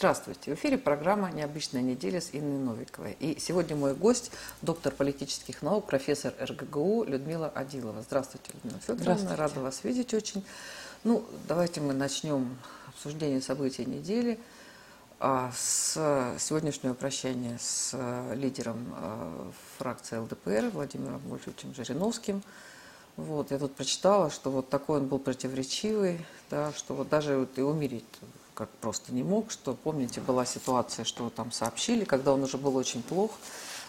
Здравствуйте. В эфире программа «Необычная неделя» с Инной Новиковой. И сегодня мой гость, доктор политических наук, профессор РГГУ Людмила Адилова. Здравствуйте, Людмила Федоровна. Здравствуйте. Рада вас видеть очень. Ну, давайте мы начнем обсуждение событий недели а, с сегодняшнего прощания с а, лидером а, фракции ЛДПР Владимиром Вольфовичем Жириновским. Вот, я тут прочитала, что вот такой он был противоречивый, да, что вот даже вот и умереть как просто не мог, что, помните, была ситуация, что там сообщили, когда он уже был очень плох,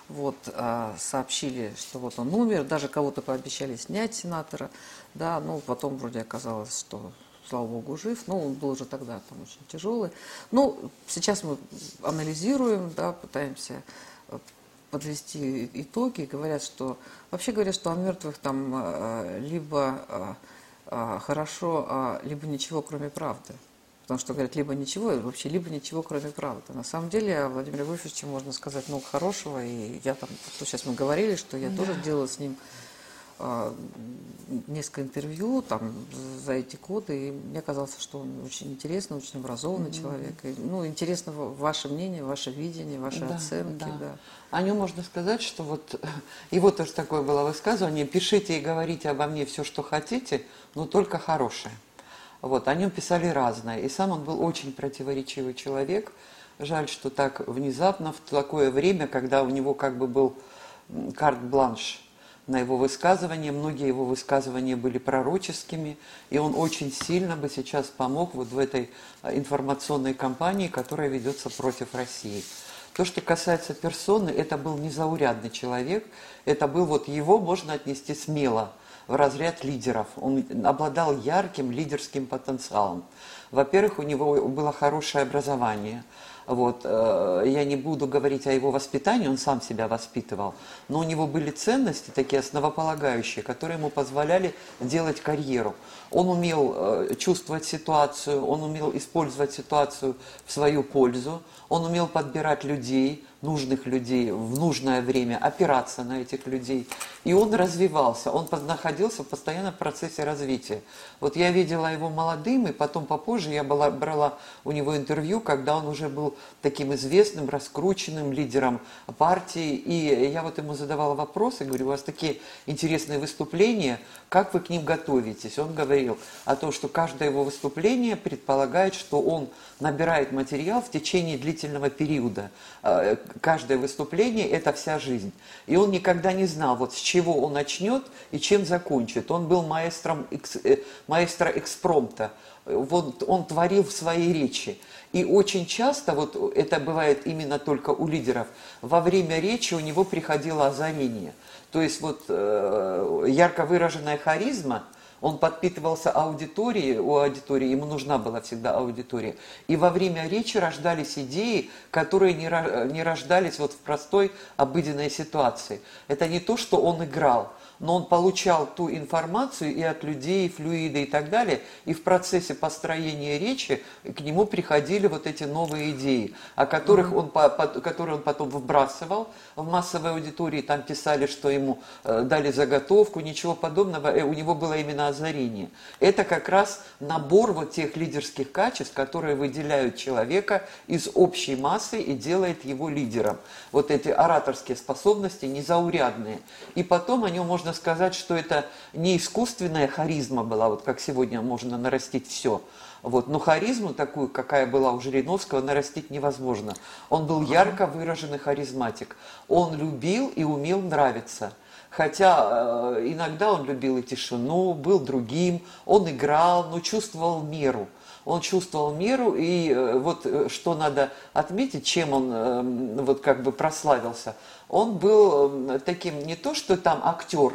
вот, а, сообщили, что вот он умер, даже кого-то пообещали снять сенатора, да, ну, потом вроде оказалось, что, слава богу, жив, ну, он был уже тогда там очень тяжелый. Ну, сейчас мы анализируем, да, пытаемся э, подвести итоги, говорят, что, вообще говорят, что о мертвых там э, либо э, хорошо, а либо ничего, кроме правды. Потому что говорят, либо ничего, вообще либо ничего, кроме правды. На самом деле о Владимире Вольфовиче можно сказать много хорошего. И я там, то сейчас мы говорили, что я Да. тоже делала с ним а, несколько интервью там за эти годы, и мне казалось, что он очень интересный, очень образованный человек. И, ну, интересно ва- ваше мнение, ваше видение, ваши Да, оценки. да. Да. О нем можно сказать, что вот его тоже такое было высказывание, пишите и говорите обо мне все, что хотите, но только хорошее. Вот, о нем писали разное. И сам он был очень противоречивый человек. Жаль, что так внезапно, в такое время, когда у него как бы был карт-бланш на его высказывания, многие его высказывания были пророческими, и он очень сильно бы сейчас помог вот в этой а, информационной кампании, которая ведется против России. То, что касается персоны, это был незаурядный человек, это был вот его можно отнести смело в разряд лидеров. Он обладал ярким лидерским потенциалом. Во-первых, у него было хорошее образование. Вот, э, я не буду говорить о его воспитании, он сам себя воспитывал, но у него были ценности такие основополагающие, которые ему позволяли делать карьеру. Он умел э, чувствовать ситуацию, он умел использовать ситуацию в свою пользу, он умел подбирать людей, нужных людей в нужное время, опираться на этих людей. И он развивался, он находился постоянно в процессе развития. Вот я видела его молодым, и потом попозже я была, брала у него интервью, когда он уже был таким известным, раскрученным лидером партии. И я вот ему задавала вопросы, говорю, у вас такие интересные выступления, как вы к ним готовитесь? Он говорил о том, что каждое его выступление предполагает, что он набирает материал в течение длительного периода. Э, Каждое выступление – это вся жизнь. И он никогда не знал, вот с чего он начнет и чем закончит. Он был маэстром, э, маэстро экспромта. Вот он творил в своей речи. И очень часто, вот это бывает именно только у лидеров, во время речи у него приходило озарение. То есть вот э, ярко выраженная харизма, он подпитывался аудиторией, у аудитории, ему нужна была всегда аудитория. И во время речи рождались идеи, которые не, ро- не рождались вот в простой обыденной ситуации. Это не то, что он играл, но он получал ту информацию и от людей, и флюида и так далее, и в процессе построения речи к нему приходили вот эти новые идеи, о которых он, по- по- которые он потом выбрасывал в массовой аудитории, там писали, что ему э, дали заготовку, ничего подобного, Э, у него было именно озарение. Это как раз набор вот тех лидерских качеств, которые выделяют человека из общей массы и делает его лидером. Вот эти ораторские способности незаурядные. И потом о нем можно сказать, что это не искусственная харизма была, вот как сегодня можно нарастить все. Вот. Но харизму такую, какая была у Жириновского, нарастить невозможно. Он был ярко выраженный харизматик. Он любил и умел нравиться. Хотя э, иногда он любил и тишину, был другим, он играл, но чувствовал меру. Он чувствовал меру, и э, вот э, что надо отметить, чем он э, вот как бы прославился. Он был таким не то, что там актер,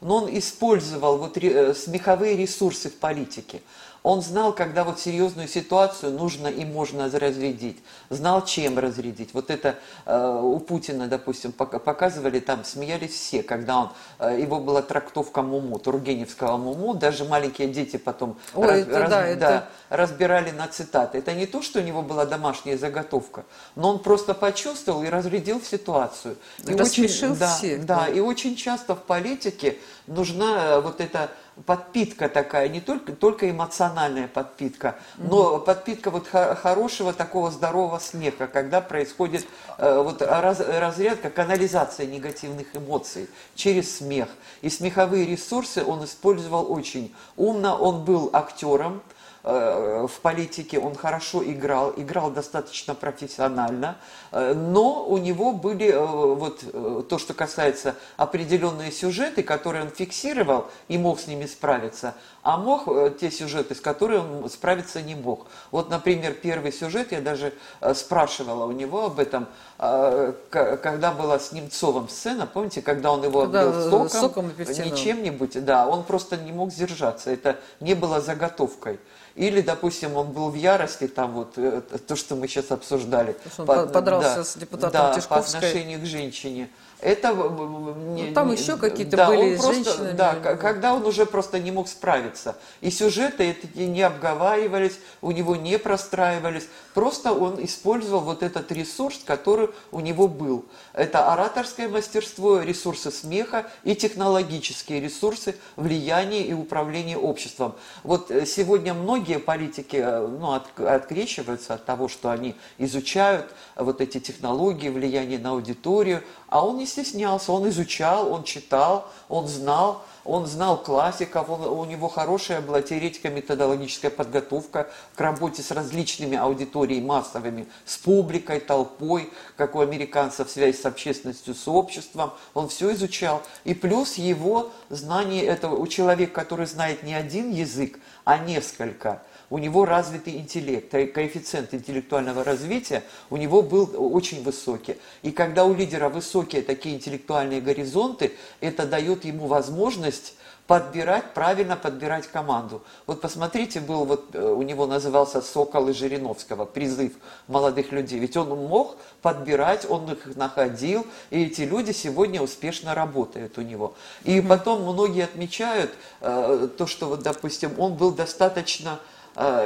но он использовал вот смеховые ресурсы в политике. Он знал, когда вот серьезную ситуацию нужно и можно разрядить. Знал, чем разрядить. Вот это э, у Путина, допустим, пока- показывали, там смеялись все, когда он, э, его была трактовка Муму, Тургеневского Муму, даже маленькие дети потом Ой, это да, это- разбирали на цитаты. Это не то, что у него была домашняя заготовка, но он просто почувствовал и разрядил ситуацию. И Рассмешил да, всех, Да, да. и очень часто в политике нужна э, вот эта подпитка такая, не только, только эмоциональная подпитка, но mm-hmm. подпитка вот хорошего такого здорового смеха, когда происходит э, вот раз, разрядка, канализация негативных эмоций через смех. И смеховые ресурсы он использовал очень умно, он был актером, в политике, он хорошо играл, играл достаточно профессионально, э, но у него были э, вот то, что касается определенные сюжеты, которые он фиксировал и мог с ними справиться, а мог те сюжеты, с которыми он справиться не мог. Вот, например, первый сюжет, я даже спрашивала у него об этом, когда была с Немцовым сцена, помните, когда он его когда соком, соком не чем-нибудь, да, он просто не мог сдержаться, это не было заготовкой. Или, допустим, он был в ярости, там вот э, то, что мы сейчас обсуждали. Он по, подрался да, с депутатом да, Тишковской. по отношению к женщине. Это ну, там не, еще какие-то да, были он просто, женщины. Да, когда он уже просто не мог справиться. И сюжеты эти не обговаривались, у него не простраивались. Просто он использовал вот этот ресурс, который у него был. Это ораторское мастерство, ресурсы смеха и технологические ресурсы влияния и управления обществом. Вот э, сегодня многие политики э, ну, от, открещиваются от того, что они изучают вот эти технологии, влияние на аудиторию, а он не стеснялся, он изучал, он читал, он знал, он знал классиков, он, у него хорошая была теоретика, методологическая подготовка к работе с различными аудиториями массовыми, с публикой, толпой, как у американцев связь с общественностью, с обществом. Он все изучал. И плюс его знание этого, у человека, который знает не один язык, а несколько – у него развитый интеллект, коэффициент интеллектуального развития у него был очень высокий. И когда у лидера высокие такие интеллектуальные горизонты, это дает ему возможность подбирать, правильно подбирать команду. Вот посмотрите, был вот э, у него назывался Сокол и Жириновского, призыв молодых людей. Ведь он мог подбирать, он их находил, и эти люди сегодня успешно работают у него. И потом многие отмечают э, то, что вот, допустим, он был достаточно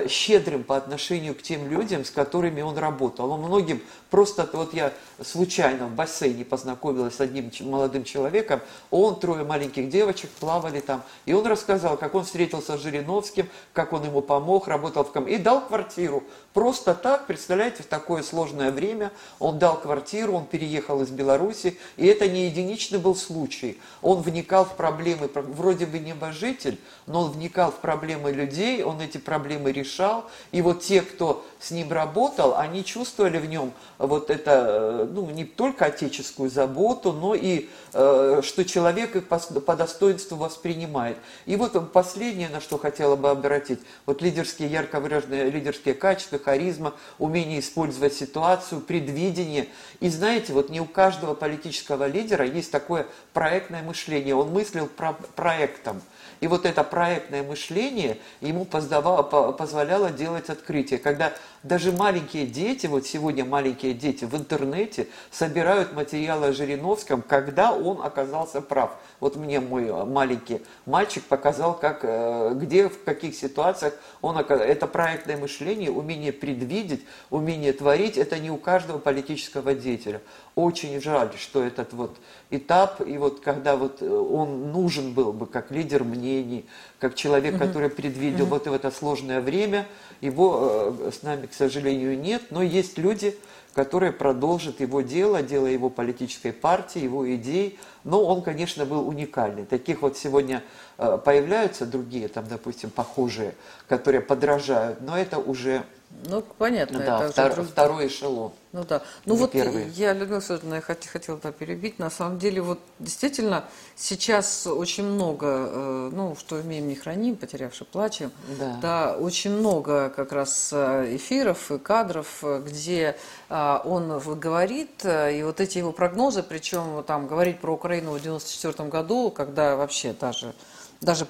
щедрым по отношению к тем людям, с которыми он работал. Он многим просто, вот я случайно в бассейне познакомилась с одним молодым человеком, он, трое маленьких девочек плавали там, и он рассказал, как он встретился с Жириновским, как он ему помог, работал в ком... и дал квартиру. Просто так, представляете, в такое сложное время он дал квартиру, он переехал из Беларуси, и это не единичный был случай. Он вникал в проблемы, вроде бы небожитель, но он вникал в проблемы людей, он эти проблемы решал. И вот те, кто с ним работал, они чувствовали в нем вот это, э, ну, не только отеческую заботу, но и э, что человек их по, по достоинству воспринимает. И вот последнее, на что хотела бы обратить, вот лидерские, ярко выраженные лидерские качества, харизма, умение использовать ситуацию, предвидение. И знаете, вот не у каждого политического лидера есть такое проектное мышление. Он мыслил про проектом. И вот это проектное мышление ему позволяло делать открытия. Когда даже маленькие дети, вот сегодня маленькие дети в интернете собирают материалы о Жириновском, когда он оказался прав. Вот мне мой маленький мальчик показал, как, э, где, в каких ситуациях он оказался. Это проектное мышление, умение предвидеть, умение творить, это не у каждого политического деятеля. Очень жаль, что этот вот этап, и вот когда вот э, он нужен был бы как лидер мнений, как человек, который предвидел вот в это сложное время, его э, с нами, к сожалению, нет, но есть люди, которые продолжат его дело, дело его политической партии, его идей. Но он, конечно, был уникальный. Таких вот сегодня э, появляются другие, там, допустим, похожие, которые подражают, но это уже ну, понятно. Да, это втор, друг... второй эшелон. Ну да. Ну вот первый. я, Людмила Федоровна, я хот, хотела да, перебить. На самом деле, вот действительно, сейчас очень много, э, ну, что имеем, не храним, потерявши плачем. Да. да. Очень много как раз э, эфиров и кадров, э, где он говорит, и вот эти его прогнозы, причем там говорить про Украину в 94 году, когда вообще даже даже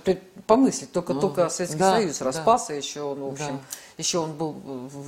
помыслить, только, ну, только Советский да, Союз распался, да. еще он, в общем, да. еще он был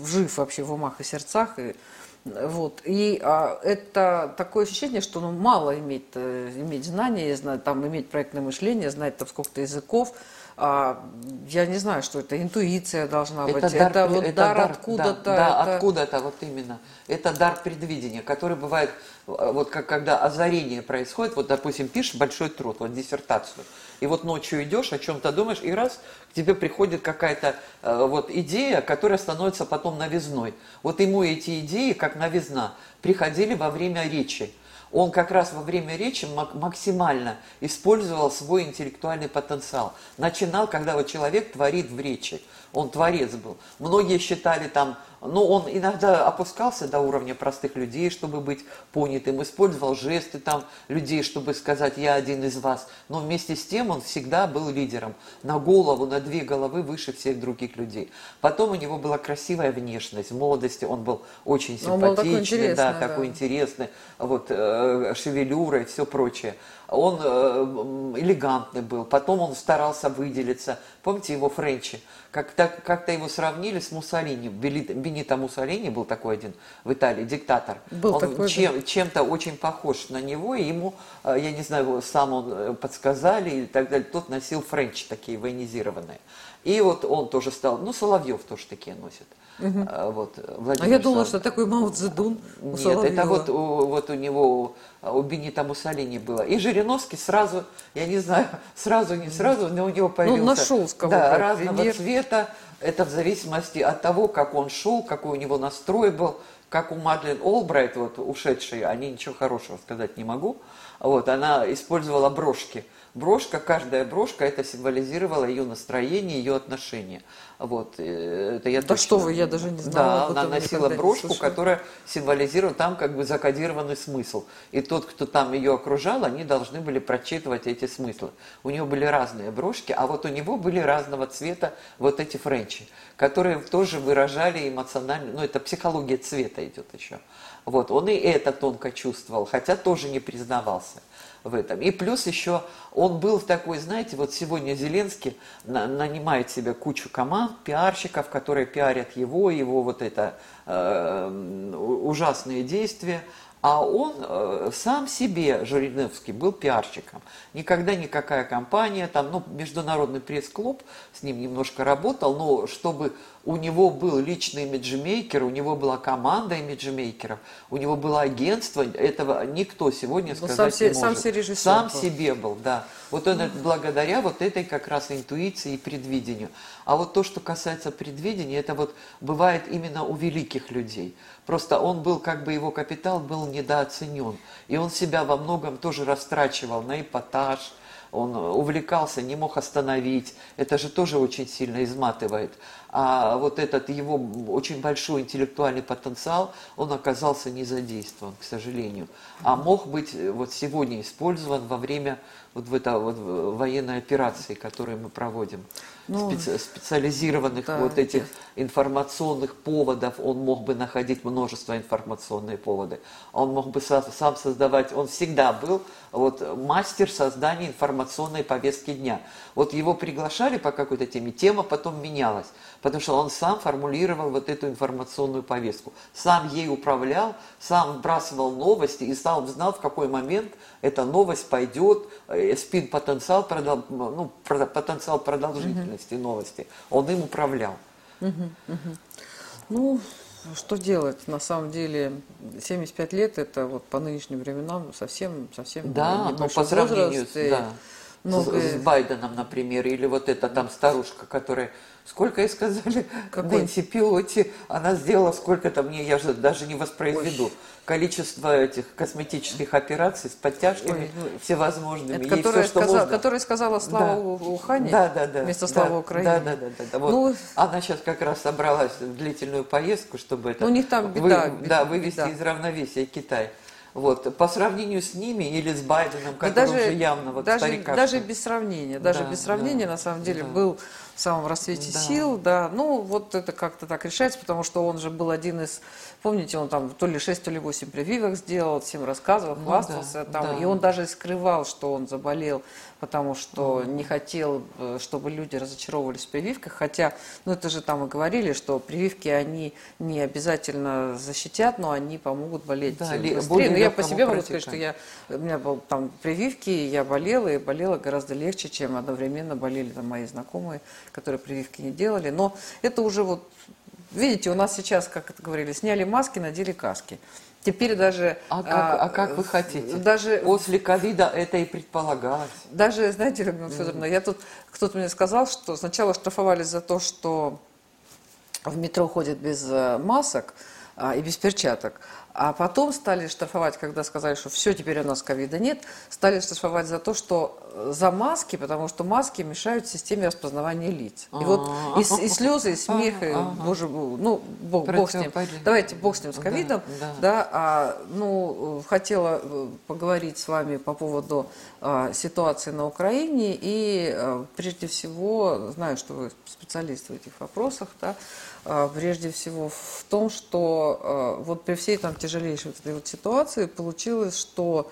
жив вообще в умах и сердцах, и, вот, и а, это такое ощущение, что ну, мало иметь, э, иметь знания, знать, там, иметь проектное мышление, знать там сколько-то языков, а, я не знаю, что это, интуиция должна Это быть, дар, это вот это дар, дар откуда-то. Да, да, это- откуда-то, вот именно. Это дар предвидения, который бывает, э, вот как когда озарение происходит, вот, допустим, пишешь большой труд, вот диссертацию, и вот ночью идешь, о чем-то думаешь, и раз к тебе приходит какая-то э, вот идея, которая становится потом новизной. Вот ему эти идеи, как новизна, приходили во время речи. Он как раз во время речи мак- максимально использовал свой интеллектуальный потенциал. Начинал, когда вот человек творит в речи. Он творец был. Многие считали там, ну, он иногда опускался до уровня простых людей, чтобы быть понятым, использовал жесты там людей, чтобы сказать, я один из вас. Но вместе с тем он всегда был лидером. На голову, на две головы выше всех других людей. Потом у него была красивая внешность. В молодости он был очень Он был такой симпатичный, да, интересный, да. такой интересный, вот, э, шевелюра и все прочее. Он э, элегантный был, потом он старался выделиться. Помните его Френчи? Как-то, как-то его сравнили с Муссолини. Бенито Муссолини был такой один в Италии, диктатор. Был он такой, чем, чем-то очень похож на него, и ему, э, я не знаю, сам он э, подсказали и так далее. Тот носил Френчи такие военизированные. И вот он тоже стал, ну, Соловьев тоже такие носит. Э, Вот, А Владимир я думала, Соловьев. что такой Мао Цзэдун у Нет, Соловьева. это вот у, вот у него, у Бенита Муссолини было. И Жириновский сразу, я не знаю, сразу, не сразу, но у него появился... Ну, нашел с Да, разного пример. цвета. Это в зависимости от того, как он шел, какой у него настрой был. Как у Мадлен Олбрайт, вот ушедшей, о ней ничего хорошего сказать не могу. Вот, она использовала брошки. Брошка, каждая брошка, это символизировало ее настроение, ее отношения. Вот, э, это я Да точно- что вы, я даже не знала Да, она носила брошку, которая символизирует там как бы закодированный смысл. И тот, кто там ее окружал, они должны были прочитывать эти смыслы. У нее были разные брошки, а вот у него были разного цвета вот эти френчи, которые тоже выражали эмоционально, ну это психология цвета идет еще. Вот, он и это тонко чувствовал, хотя тоже не признавался в этом. И плюс еще он был такой, знаете, вот сегодня Зеленский на- нанимает себе кучу команд, пиарщиков, которые пиарят его, его вот это э, ужасные действия. А он э, сам себе, Жириновский, был пиарщиком. Никогда никакая компания, там, ну, международный пресс-клуб с ним немножко работал, но чтобы у него был личный имиджмейкер, у него была команда имиджмейкеров, у него было агентство, этого никто сегодня Ну, сказать сам не се- может. сам себе режиссер Сам был. себе был, да. Вот он это благодаря вот этой как раз интуиции и предвидению. А вот то, что касается предвидения, это вот бывает именно у великих людей. Просто он был, как бы его капитал был недооценен. И он себя во многом тоже растрачивал на эпатаж, он увлекался, не мог остановить. Это же тоже очень сильно изматывает. А вот этот его очень большой интеллектуальный потенциал, он оказался не задействован, к сожалению. А мог быть э, вот сегодня использован во время вот в это вот в- военной операции, которую мы проводим. Ну, Специ- специализированных да, вот этих информационных поводов, он мог бы находить множество информационные поводы. Он мог бы со- сам создавать, он всегда был вот мастер создания информационной повестки дня. Вот его приглашали по какой-то теме, тема потом менялась, потому что он сам формулировал вот эту информационную повестку, сам ей управлял, сам вбрасывал новости и сам знал, в какой момент эта новость пойдет, э, спин-потенциал, ну, потенциал продолжительности новости, он им управлял. Ну, что делать? На самом деле, 75 лет это вот по нынешним временам совсем, совсем Да, но небольшой по сравнению возраст, да, многое- с Байденом, например, или вот эта там старушка, которая, сколько ей сказали, Какой? Нэнси Пилоти, она сделала сколько-то мне, я же даже не воспроизведу, Ой. количество этих косметических операций с подтяжками Ой, ну, всевозможными. Это которая, всё, что сказала, можно. которая сказала слава Да. Ухане Да, да, да. вместо да, слава Украине. Да, да, да, да. да. Вот Ну, она сейчас как раз собралась в длительную поездку, чтобы это Ну, у них там вы- беда, да, беда. вывести из равновесия Китай. Вот. По сравнению с ними или с Байденом, Да который уже явно вот даже, старикашка. даже без сравнения, даже Да, без сравнения, да, на самом деле, да. был в самом расцвете да. сил, да, ну вот это как-то так решается, потому что он же был один из, помните, он там то ли 6, то ли 8 прививок сделал, всем рассказывал, хвастался ну, да, там, да. и он даже скрывал, что он заболел потому что mm-hmm. не хотел, э, чтобы люди разочаровывались в прививках, хотя, ну это же там и говорили, что прививки, они не обязательно защитят, но они помогут болеть да, быстрее. Но я по себе могу сказать, что я, у меня был там прививки, я болела, и болела гораздо легче, чем одновременно болели там мои знакомые, которые прививки не делали. Но это уже вот, видите, у нас сейчас, как это говорили, сняли маски, надели каски. Теперь даже... А как, а, а как вы хотите? Даже, После ковида это и предполагалось. Даже, знаете, Людмила Федоровна, я тут, кто-то мне сказал, что сначала штрафовали за то, что в метро ходят без э, масок а, и без перчаток. А потом стали штрафовать, когда сказали, что все, теперь у нас ковида нет, стали штрафовать за то, что э, за маски, потому что маски мешают системе распознавания лиц. И вот и, и слезы, и смех, и, боже, ну, бог, бог с ним. Давайте бог с ним, с ковидом. Да, да. да а, ну, хотела э, поговорить с вами по поводу а, ситуации на Украине. И а, прежде всего, знаю, что вы специалист в этих вопросах, да, прежде всего в том, что а, вот при всей там тяжелейшей вот этой вот ситуации получилось, что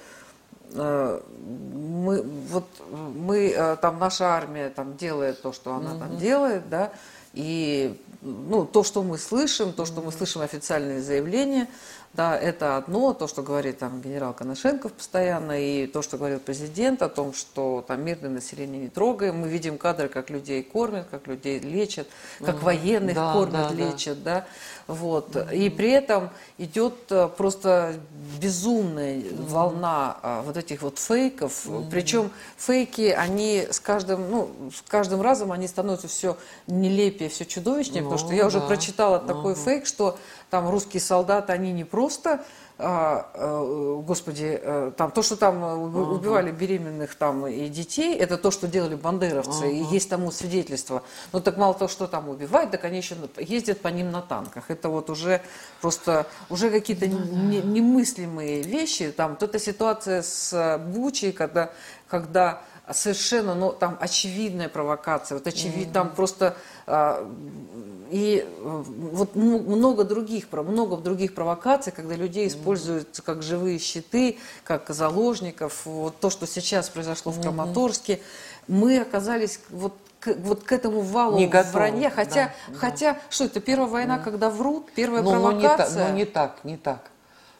а, мы, вот мы, там наша армия там делает то, что она mm-hmm. там делает, да, и ну, то, что мы слышим, то, что мы слышим официальные заявления, да, это одно, то, что говорит там генерал Коношенков постоянно, и то, что говорил президент о том, что там мирное население не трогаем. Мы видим кадры, как людей кормят, как людей лечат, как угу. военных да, кормят, да, лечат, да. да. Вот. И при этом идет э, просто безумная mm-hmm. волна а, вот этих вот фейков. Mm-hmm. Причем фейки, они с каждым, ну, с каждым разом они становятся все нелепее, все чудовищнее, ну, потому что я уже прочитала mm-hmm. такой фейк, что там русские солдаты, они не просто а, а, господи, э, там то, что там uh-huh. убивали беременных там и детей, это то, что делали бандеровцы, uh-huh. и есть тому свидетельство. Но так мало того, что там убивают, так они еще ездят по ним на танках. Это вот уже просто уже какие-то uh-huh. немыслимые вещи. Там вот эта ситуация с Бучей, когда, когда совершенно, ну, там очевидная провокация, вот очевид, mm-hmm. там просто и э, вот много других, много других провокаций, когда людей используют как живые щиты, как заложников. Вот то, что сейчас произошло в Краматорске, мы оказались вот к, вот к этому валу не вранья. Хотя, да, хотя да. что это первая война, да. когда врут, первая но, провокация. Но не, так, но не так, не так.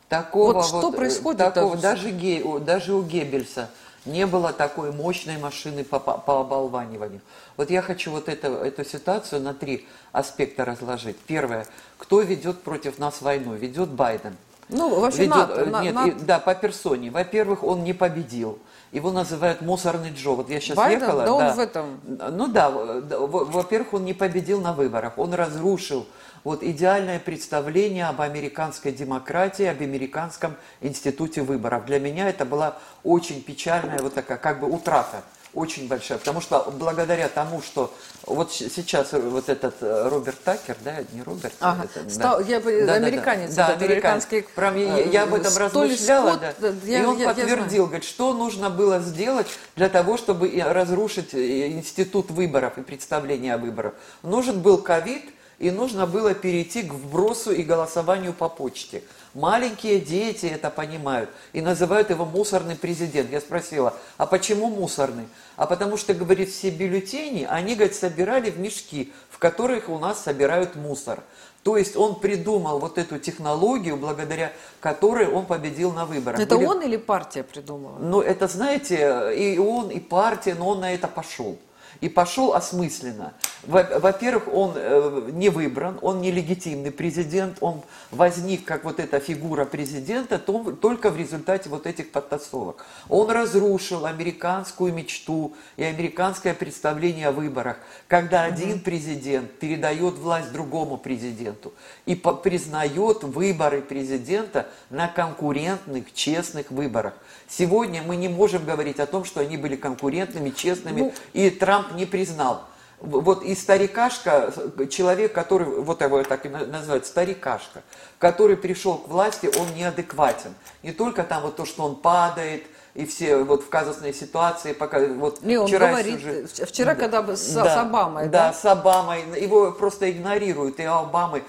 Такого вот, что вот, э, происходит? Такого, даже, ге, даже у Геббельса не было такой мощной машины по, по, оболваниванию. Вот я хочу вот это, эту ситуацию на три аспекта разложить. Первое. Кто ведет против нас войну? Ведет Байден. Ну, вообще ведет, НАТО. Нет, НАТО. И, да, по персоне. Во-первых, он не победил. Его называют мусорный Джо. Вот я сейчас Байден? ехала. Да, он в этом. Ну да, во-первых, он не победил на выборах. Он разрушил вот идеальное представление об американской демократии, об американском институте выборов. Для меня это была очень печальная вот такая как бы утрата очень большая, потому что благодаря тому, что вот сейчас вот этот э, Роберт Такер, да, не Роберт, ага. это, Стал, да. я, да, американец, да, да, американский, Прям, я, я об этом размышляла, Скотт, да. Я, и он я, подтвердил, я говорит, что нужно было сделать для того, чтобы разрушить э, институт выборов и представления о выборах. Нужен был ковид, и нужно было перейти к вбросу и голосованию по почте. Маленькие дети это понимают и называют его мусорный президент. Я спросила, а почему мусорный? А потому что, говорит, все бюллетени, они, говорит, собирали в мешки, в которых у нас собирают мусор. То есть он придумал вот эту технологию, благодаря которой он победил на выборах. Это Были... он или партия придумала? Ну, это, знаете, и он, и партия, но он на это пошел и пошел осмысленно. Во-первых, он э, не выбран, он не легитимный президент, он возник как вот эта фигура президента только в результате вот этих подтасовок. Он разрушил американскую мечту и американское представление о выборах, когда один президент передает власть другому президенту и признает выборы президента на конкурентных, честных выборах. Сегодня мы не можем говорить о том, что они были конкурентными, честными, ну, и Трамп не признал. Вот и старикашка, человек, который, вот его так и называют, старикашка, который пришел к власти, он неадекватен. Не только там вот то, что он падает, и все вот в казусной ситуации, пока вот Не, он вчера говорит, сюжет- вчера, когда бы с, да, с Обамой, да, да? с Обамой. Его просто игнорируют. И Обамы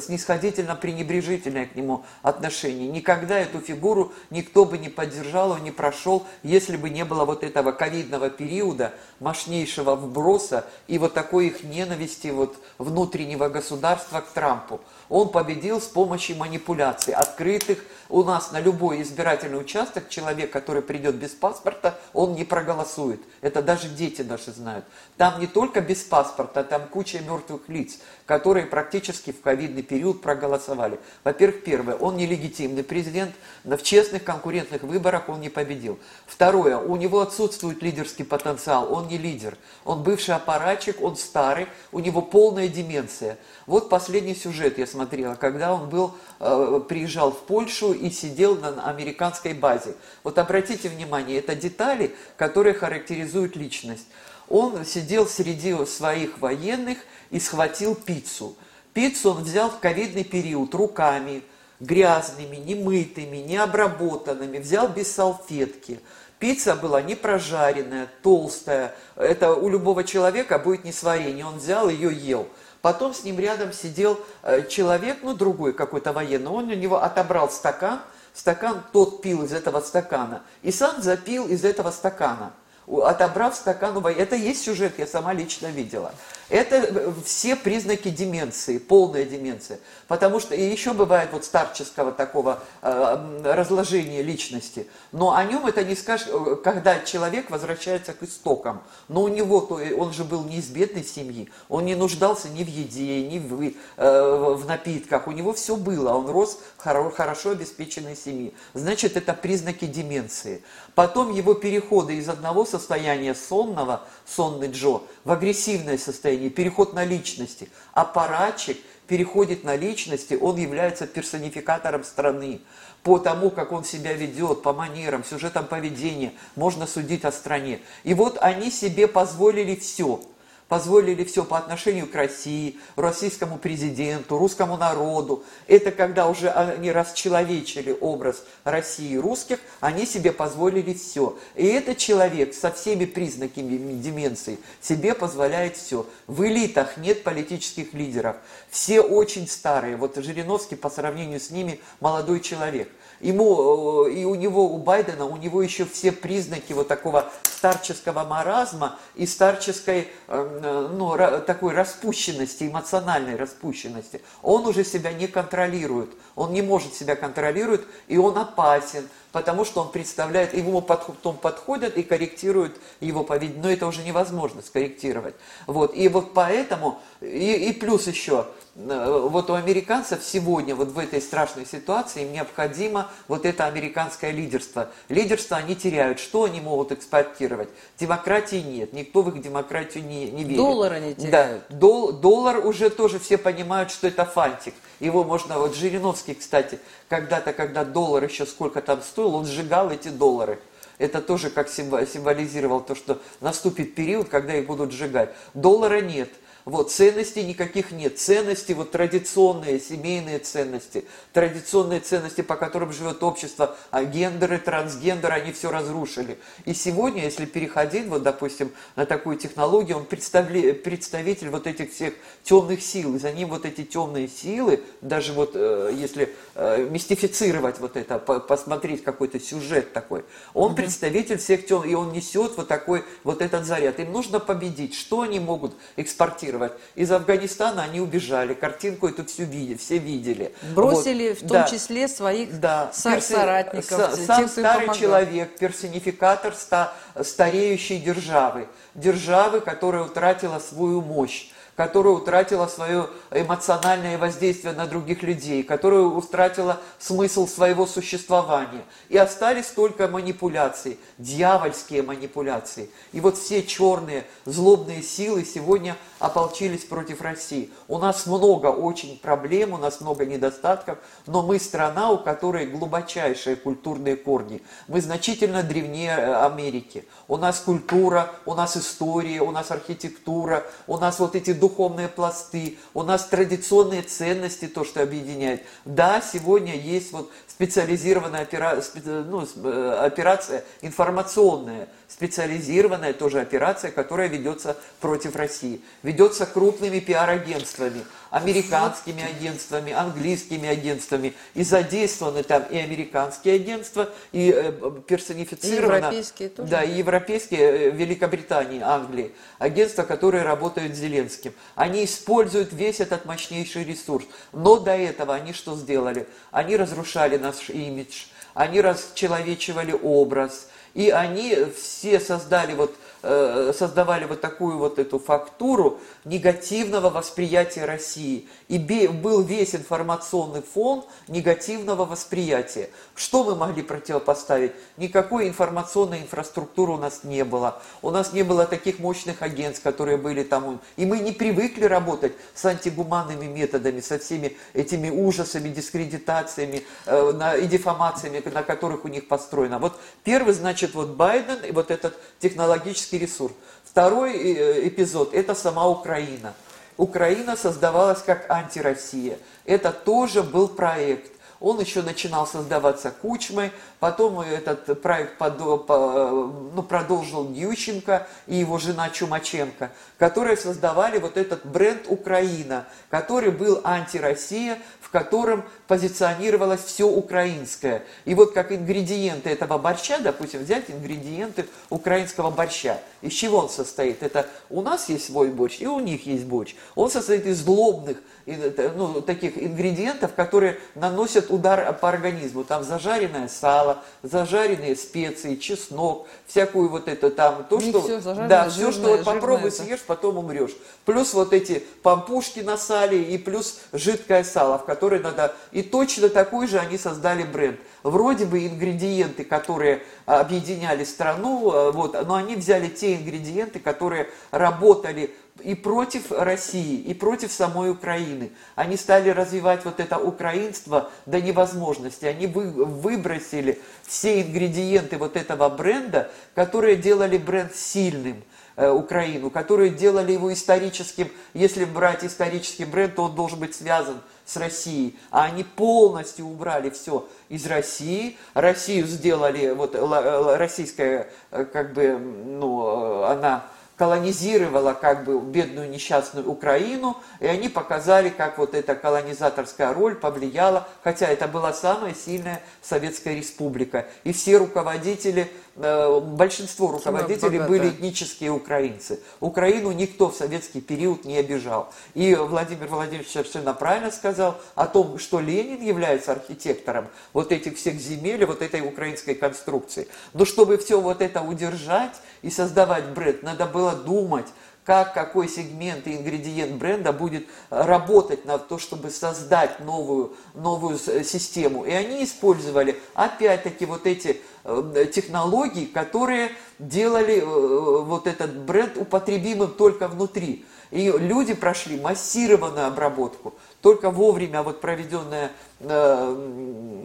снисходительно пренебрежительное к нему отношение. Никогда эту фигуру никто бы не поддержал, он не прошел, если бы не было вот этого ковидного периода, мощнейшего вброса и вот такой их ненависти вот внутреннего государства к Трампу. Он победил с помощью манипуляций, открытых. У нас на любой избирательный участок человек, который придет без паспорта, он не проголосует. Это даже дети наши знают. Там не только без паспорта, там куча мертвых лиц, которые практически в ковидный период проголосовали. Во-первых, первое, он нелегитимный президент, в честных конкурентных выборах он не победил. Второе, у него отсутствует лидерский потенциал, он не лидер. Он бывший аппаратчик, он старый, у него полная деменция. Вот последний сюжет я смотрела, когда он был, приезжал в Польшу и сидел на американской базе. Вот обратите внимание, это детали, которые характеризуют личность. Он сидел среди своих военных и схватил пиццу. Пиццу он взял в ковидный период руками, грязными, немытыми, необработанными, взял без салфетки. Пицца была не прожаренная, толстая. Это у любого человека будет несварение. Он взял ее, ел. Потом с ним рядом сидел э, человек, ну другой какой-то военный. Он у него отобрал стакан, стакан тот пил из этого стакана. И сам запил из этого стакана отобрав стакан Это есть сюжет, я сама лично видела. Это все признаки деменции, полная деменция. Потому что и еще бывает вот старческого такого э, разложения личности. Но о нем это не скажешь, когда человек возвращается к истокам. Но у него, то, он же был не из бедной семьи, он не нуждался ни в еде, ни в, э, в напитках. У него все было, он рос в хоро- хорошо обеспеченной семьи. Значит, это признаки деменции. Потом его переходы из одного состояния сонного, сонный Джо, в агрессивное состояние, переход на личности. Аппаратчик переходит на личности, он является персонификатором страны. По тому, как он себя ведет, по манерам, сюжетам поведения, можно судить о стране. И вот они себе позволили все – позволили все по отношению к России, российскому президенту, русскому народу. Это когда уже они расчеловечили образ России и русских, они себе позволили все. И этот человек со всеми признаками деменции себе позволяет все. В элитах нет политических лидеров. Все очень старые. Вот Жириновский по сравнению с ними молодой человек. Ему, э, и у него, у Байдена, у него еще все признаки вот такого старческого маразма и старческой, э, ну, такой распущенности, эмоциональной распущенности. Он уже себя не контролирует, он не может себя контролировать, и он опасен, потому что он представляет, ему потом подходят и корректируют его поведение, но это уже невозможно скорректировать. Вот. И вот поэтому, и, и плюс еще, э, вот у американцев сегодня, вот в этой страшной ситуации, им необходимо вот это американское лидерство. Лидерство они теряют. Что они могут экспортировать? Демократии нет. Никто в их демократию не, не верит. Доллара не Да, теряют. дол- доллар уже тоже все понимают, что это фантик. Его можно, вот Жириновский, кстати, когда-то, когда доллар еще сколько там стоил, он сжигал эти доллары. Это тоже как символ- символизировал то, что наступит период, когда их будут сжигать. Доллара нет. Вот, ценностей никаких нет. Ценности, вот традиционные, семейные ценности, традиционные ценности, по которым живет общество, а гендеры, трансгендеры, они все разрушили. И сегодня, если переходить, вот, допустим, на такую технологию, он представли- представитель вот этих всех темных сил, и за ним вот эти темные силы, даже вот э, если э, мистифицировать вот это, по- посмотреть какой-то сюжет такой, он представитель всех темных, и он несет вот такой вот этот заряд. Им нужно победить. Что они могут экспортировать? Из Афганистана они убежали, картинку эту всю видели, все видели. Бросили Вот, в том да. числе своих Да, со- перси- соратников, са- тех, сам старый помогал. человек, персонификатор ста- стареющей державы, державы, которая утратила свою мощь которая утратила свое эмоциональное воздействие на других людей, которая утратила смысл своего существования. И остались только манипуляции, дьявольские манипуляции. И вот все черные, злобные силы сегодня ополчились против России. У нас много очень проблем, у нас много недостатков, но мы страна, у которой глубочайшие культурные корни. Мы значительно древнее э, Америки. У нас культура, у нас история, у нас архитектура, у нас вот эти духовные пласты, у нас традиционные ценности, то, что объединяет. Да, сегодня есть вот специализированная опера... ну, э, операция информационная, специализированная тоже операция, которая ведется против России. Ведется крупными пиар-агентствами, американскими агентствами, английскими агентствами. И задействованы там и американские агентства, и э, персонифицированы... И европейские тоже? Да, и европейские, э, Великобритании, Англии. Агентства, которые работают с Зеленским. Они используют весь этот мощнейший ресурс. Но до этого они что сделали? Они разрушали наш имидж, они расчеловечивали образ, и они все создали вот создавали вот такую вот эту фактуру негативного восприятия России. И был весь информационный фон негативного восприятия. Что мы могли противопоставить? Никакой информационной инфраструктуры у нас не было. У нас не было таких мощных агентств, которые были там. И мы не привыкли работать с антигуманными методами, со всеми этими ужасами, дискредитациями э, и дефамациями, на которых у них построено. Вот первый, значит, вот Байден и вот этот технологический человеческий ресурс. Второй э, эпизод – это сама Украина. Украина создавалась как антироссия. Это тоже был проект. Он еще начинал создаваться Кучмой, потом этот проект ну, продолжил Ющенко и его жена Чумаченко, которые создавали вот этот бренд Украина, который был антироссия, в котором позиционировалось все украинское. И вот как ингредиенты этого борща, допустим, взять ингредиенты украинского борща. Из чего он состоит? Это у нас есть свой борщ, и у них есть борщ. Он состоит из злобных, ну, таких ингредиентов, которые наносят удар по организму. Там зажаренное сало, зажаренные специи, чеснок, всякую вот это там, то, что... Все зажаренное, да, все, что вот попробуй съешь, потом умрешь. Плюс вот эти пампушки на сале и плюс жидкое сало, в которое надо... И точно такой же они создали бренд. Вроде бы ингредиенты, которые объединяли страну, э, вот, но они взяли те ингредиенты, которые работали и против России, и против самой Украины. Они стали развивать вот это украинство до невозможности. Они вы, выбросили все ингредиенты вот этого бренда, которые делали бренд сильным э, Украину, которые делали его историческим, если брать исторический бренд, то он должен быть связан с Россией, а они полностью убрали все из России, Россию сделали, вот российская, э, как бы, ну, э, она колонизировала как бы бедную несчастную Украину, и они показали, как вот эта колонизаторская роль повлияла, хотя это была самая сильная Советская Республика. И все руководители, большинство руководителей были этнические украинцы. Украину никто в советский период не обижал. И Владимир Владимирович совершенно правильно сказал о том, что Ленин является архитектором вот этих всех земель, вот этой украинской конструкции. Но чтобы все вот это удержать, и создавать бренд, надо было думать, как какой сегмент и ингредиент бренда будет работать на то, чтобы создать новую, новую систему. И они использовали опять-таки вот эти э, технологии, которые делали э, вот этот бренд употребимым только внутри. И люди прошли массированную обработку только вовремя вот проведенное, э,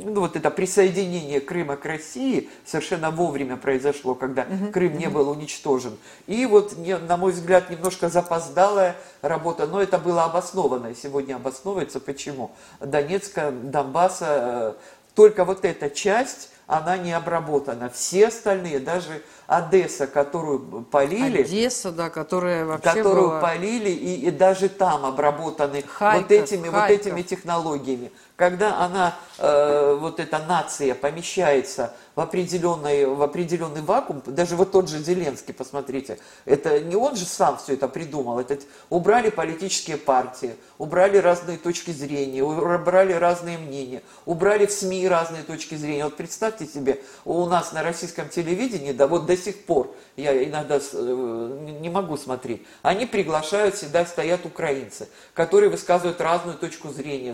ну вот это присоединение Крыма к России совершенно вовремя произошло, когда угу, Крым не был уничтожен. И вот, на мой взгляд, немножко запоздалая работа, но это было обоснованно, и сегодня обосновывается. Почему? Донецка, Донбасса, э, только вот эта часть она не обработана. Все остальные, даже Одесса, которую полили... Одесса, да, которая вообще Которую была... полили, и, и даже там обработаны Харьков, вот, этими, Харьков. вот этими технологиями. Когда она, э, вот эта нация помещается в определенный, в определенный вакуум, даже вот тот же Зеленский, посмотрите, это не он же сам все это придумал, это убрали политические партии, убрали разные точки зрения, убрали разные мнения, убрали в СМИ разные точки зрения. Вот представьте себе, у нас на российском телевидении, да вот до сих пор, я иногда э, не могу смотреть, они приглашают, всегда стоят украинцы, которые высказывают разную точку зрения,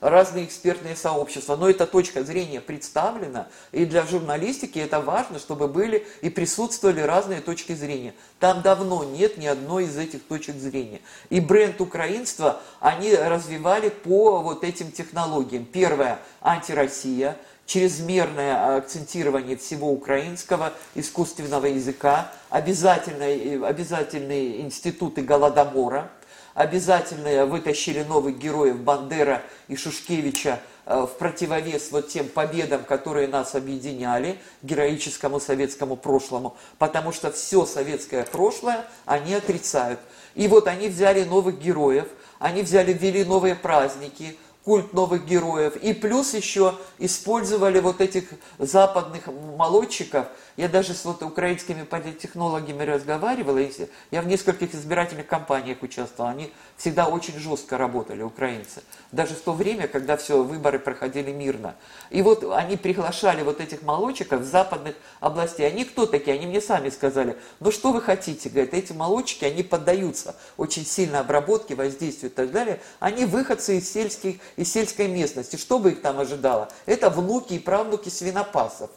разные экспертные сообщества, но эта точка зрения представлена, и для журналистов журналистике это важно, чтобы были и присутствовали разные точки зрения. Там давно нет ни одной из этих точек зрения. И бренд украинства они развивали по вот этим технологиям. Первое – антироссия, чрезмерное акцентирование всего украинского искусственного языка, обязательные, обязательные институты Голодомора – обязательно вытащили новых героев Бандера и Шушкевича э, в противовес вот тем победам, которые нас объединяли, героическому советскому прошлому, потому что все советское прошлое они отрицают. И вот они взяли новых героев, они взяли, ввели новые праздники, культ новых героев. И плюс еще использовали вот этих западных молодчиков. Я даже с вот украинскими политтехнологами разговаривала. Я в нескольких избирательных кампаниях участвовала. Они всегда очень жестко работали, украинцы. Даже в то время, когда все выборы проходили мирно. И вот они приглашали вот этих молодчиков в западных областей. Они кто такие? Они мне сами сказали, ну что вы хотите? Говорят, эти молодчики, они поддаются очень сильно обработке, воздействию и так далее. Они выходцы из сельских из сельской местности. Что бы их там ожидало? Это внуки и правнуки свинопасов.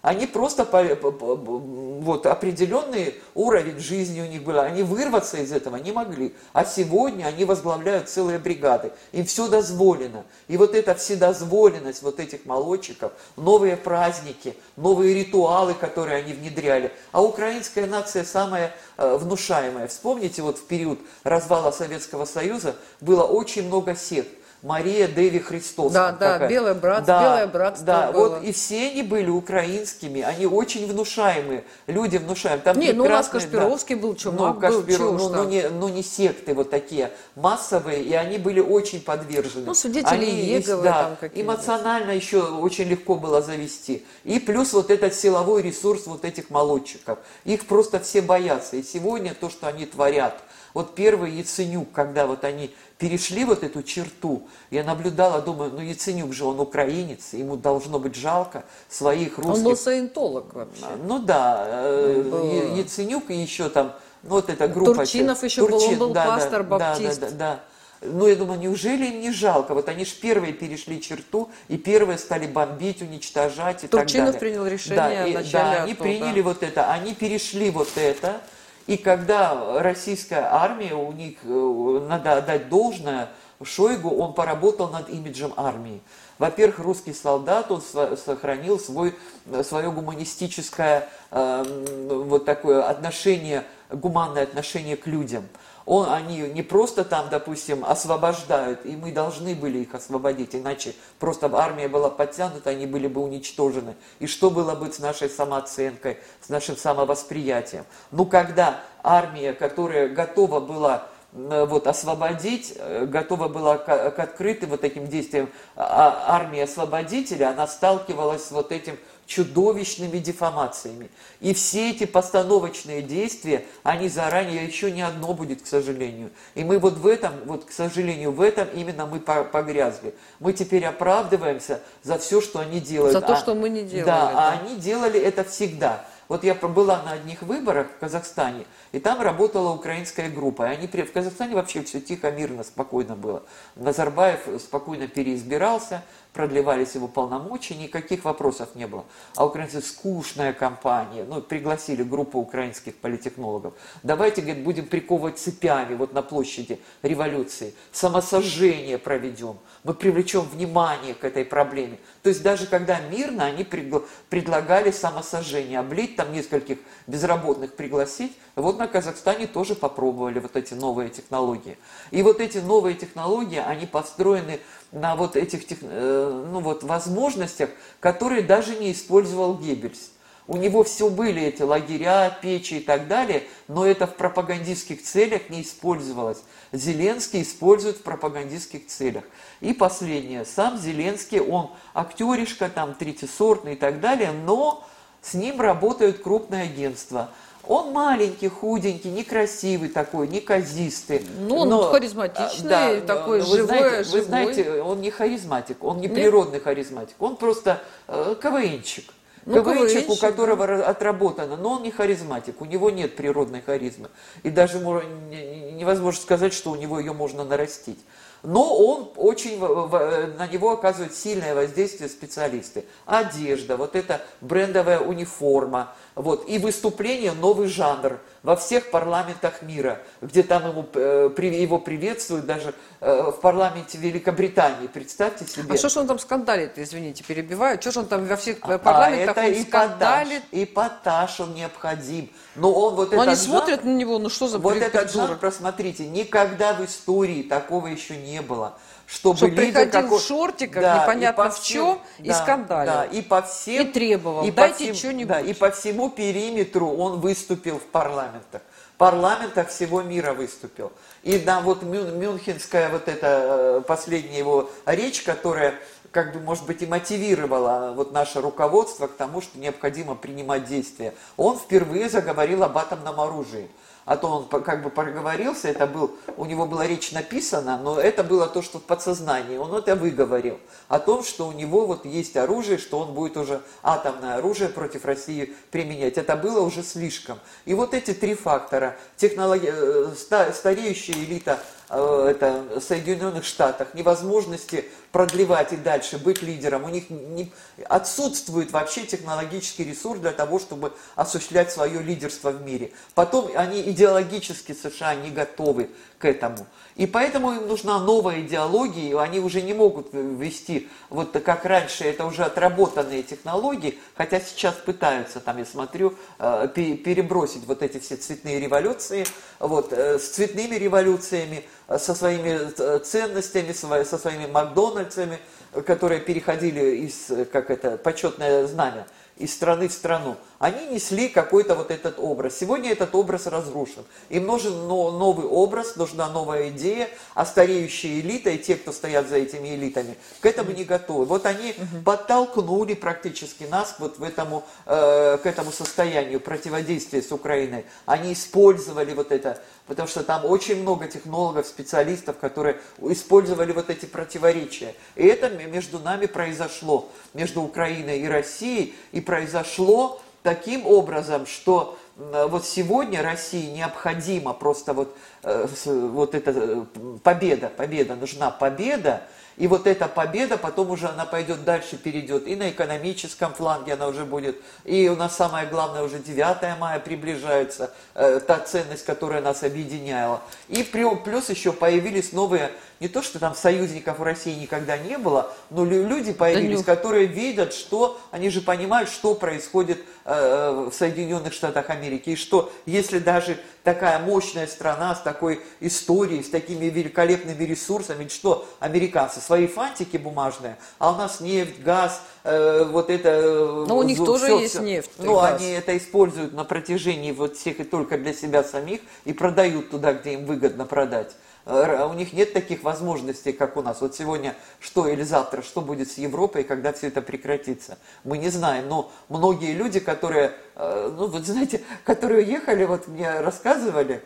Они просто вот определенный уровень жизни у них был, они вырваться из этого не могли. А сегодня они возглавляют целые бригады, им все дозволено. И вот эта вседозволенность вот этих молодчиков, новые праздники, новые ритуалы, которые они внедряли. А украинская нация самая э, внушаемая. Вспомните, вот в период развала Советского Союза было очень много сект. Мария Деви Христос. Да, да, такая. белое братство, да, белое братство Да, было. вот и все они были украинскими, они очень внушаемые, люди внушаемые. Там не, ну у нас Кашпировский да, был, Чумак ну, был, Кашпиров, ну, ну, не, ну не секты вот такие массовые, и они были очень подвержены. Ну, свидетели они, Еговы да, там какие Эмоционально еще очень легко было завести. И плюс вот этот силовой ресурс вот этих молодчиков. Их просто все боятся. И сегодня то, что они творят, вот первый Яценюк, когда вот они перешли вот эту черту, я наблюдала, думаю, ну Яценюк же он украинец, ему должно быть жалко своих русских. Он был саентолог вообще. Ну да, э, был... Яценюк и еще там, ну вот эта группа. Турчинов еще Турчин, был, он был да, пастор, да, баптист. Да, да, да, да. Ну, я думаю, неужели им не жалко? Вот они же первые перешли черту, и первые стали бомбить, уничтожать и Турчинов так далее. принял решение да, и, Да, они приняли вот это, они перешли вот это, и когда российская армия, у них, э, надо отдать должное, Шойгу, он поработал над имиджем армии. Во-первых, русский солдат, он сохранил свой, свое гуманистическое э, вот такое отношение, гуманное отношение к людям он, они не просто там, допустим, освобождают, и мы должны были их освободить, иначе просто армия была подтянута, они были бы уничтожены. И что было бы с нашей самооценкой, с нашим самовосприятием? Ну, когда армия, которая готова была вот, освободить, э, готова была к, к открытым вот таким действиям а, армии освободителя, она сталкивалась с вот этим чудовищными деформациями. И все эти постановочные действия, они заранее, еще не одно будет, к сожалению. И мы вот в этом, вот, к сожалению, в этом именно мы погрязли. Мы теперь оправдываемся за все, что они делают. За то, а, что мы не делали. Да, да, а они делали это всегда. Вот я была на одних выборах в Казахстане, и там работала украинская группа. И они в Казахстане вообще все тихо, мирно, спокойно было. Назарбаев спокойно переизбирался, продлевались его полномочия, никаких вопросов не было. А украинцы скучная компания, ну, пригласили группу украинских политехнологов. Давайте, говорит, будем приковывать цепями вот на площади революции, самосожжение проведем, мы привлечем внимание к этой проблеме. То есть даже когда мирно, они предлагали самосожжение, облить там нескольких безработных пригласить. Вот на Казахстане тоже попробовали вот эти новые технологии. И вот эти новые технологии, они построены на вот этих э, ну вот, возможностях, которые даже не использовал Геббельс. У него все были эти лагеря, печи и так далее, но это в пропагандистских целях не использовалось. Зеленский использует в пропагандистских целях. И последнее. Сам Зеленский, он актеришка, там, третьесортный и так далее, но с ним работают крупные агентства – он маленький, худенький, некрасивый такой, неказистый. Ну, он но, харизматичный, да, такой вы живой, знаете, живой. Вы знаете, он не харизматик, он не природный харизматик, он просто э, КВНчик. Ну, КВНчик, КВНчик, у которого отработано, но он не харизматик, у него нет природной харизмы. И даже невозможно сказать, что у него ее можно нарастить. Но он очень, на него оказывают сильное воздействие специалисты. Одежда, вот эта брендовая униформа, вот, и выступление, новый жанр. Во всех парламентах мира, где там ему, э, его приветствуют, даже э, в парламенте Великобритании. Представьте себе. А что же он там скандалит, извините, перебиваю? Что же он там во всех а, парламентах а это скандалит? И эпатаж он необходим. Но он вот Но они жанр, смотрят на него, ну что за Вот этот жанр, просмотрите, никогда в истории такого еще не было чтобы, чтобы лидер приходил какой... в шортиках, да, непонятно в чем, да, и скандалил. Да, и по всем... И требовал, и дайте что-нибудь. Да, и по всему периметру он выступил в парламентах. В парламентах всего мира выступил. И да, вот Мюнхенская вот эта э, последняя его речь, которая как бы, может быть, и мотивировала вот наше руководство к тому, что необходимо принимать действия. Он впервые заговорил об атомном оружии а то он как бы проговорился, это был, у него была речь написана, но это было то, что в подсознании, он это выговорил, о том, что у него вот есть оружие, что он будет уже атомное оружие против России применять. Это было уже слишком. И вот эти три фактора, технологи... Э, стареющая элита Э, это, Соединенных Штатах, невозможности продлевать и дальше быть лидером. У них не, отсутствует вообще технологический ресурс для того, чтобы осуществлять свое лидерство в мире. Потом они идеологически США не готовы к этому. И поэтому им нужна новая идеология, и они уже не могут ввести, вот как раньше, это уже отработанные технологии, хотя сейчас пытаются, там я смотрю, э, перебросить вот эти все цветные революции, вот, э, с цветными революциями, э, со своими ценностями, со своими Макдональдсами, которые переходили из, как это, почетное знамя, из страны в страну они несли какой-то вот этот образ. Сегодня этот образ разрушен. Им нужен новый образ, нужна новая идея, а стареющая элита и те, кто стоят за этими элитами, к этому не готовы. Вот они подтолкнули практически нас вот в этому, э, к этому состоянию противодействия с Украиной. Они использовали вот это, потому что там очень много технологов, специалистов, которые использовали вот эти противоречия. И это между нами произошло, между Украиной и Россией, и произошло таким образом, что вот сегодня России необходима просто вот, э, вот эта э, победа, победа, нужна победа, и вот эта победа, потом уже она пойдет дальше, перейдет и на экономическом фланге она уже будет. И у нас самое главное, уже 9 мая приближается, э, та ценность, которая нас объединяла. И плюс еще появились новые, не то что там союзников в России никогда не было, но люди появились, да, которые видят, что, они же понимают, что происходит э, в Соединенных Штатах Америки. И что, если даже такая мощная страна с такой историей, с такими великолепными ресурсами, что, американцы свои фантики бумажные, а у нас нефть, газ, э, вот это... Э, Но у них все, тоже все, есть нефть. Ну, они это используют на протяжении вот всех и только для себя самих и продают туда, где им выгодно продать. Э, у них нет таких возможностей, как у нас. Вот сегодня что или завтра, что будет с Европой, когда все это прекратится. Мы не знаем, но многие люди, которые, э, ну вот знаете, которые уехали, вот мне рассказывали,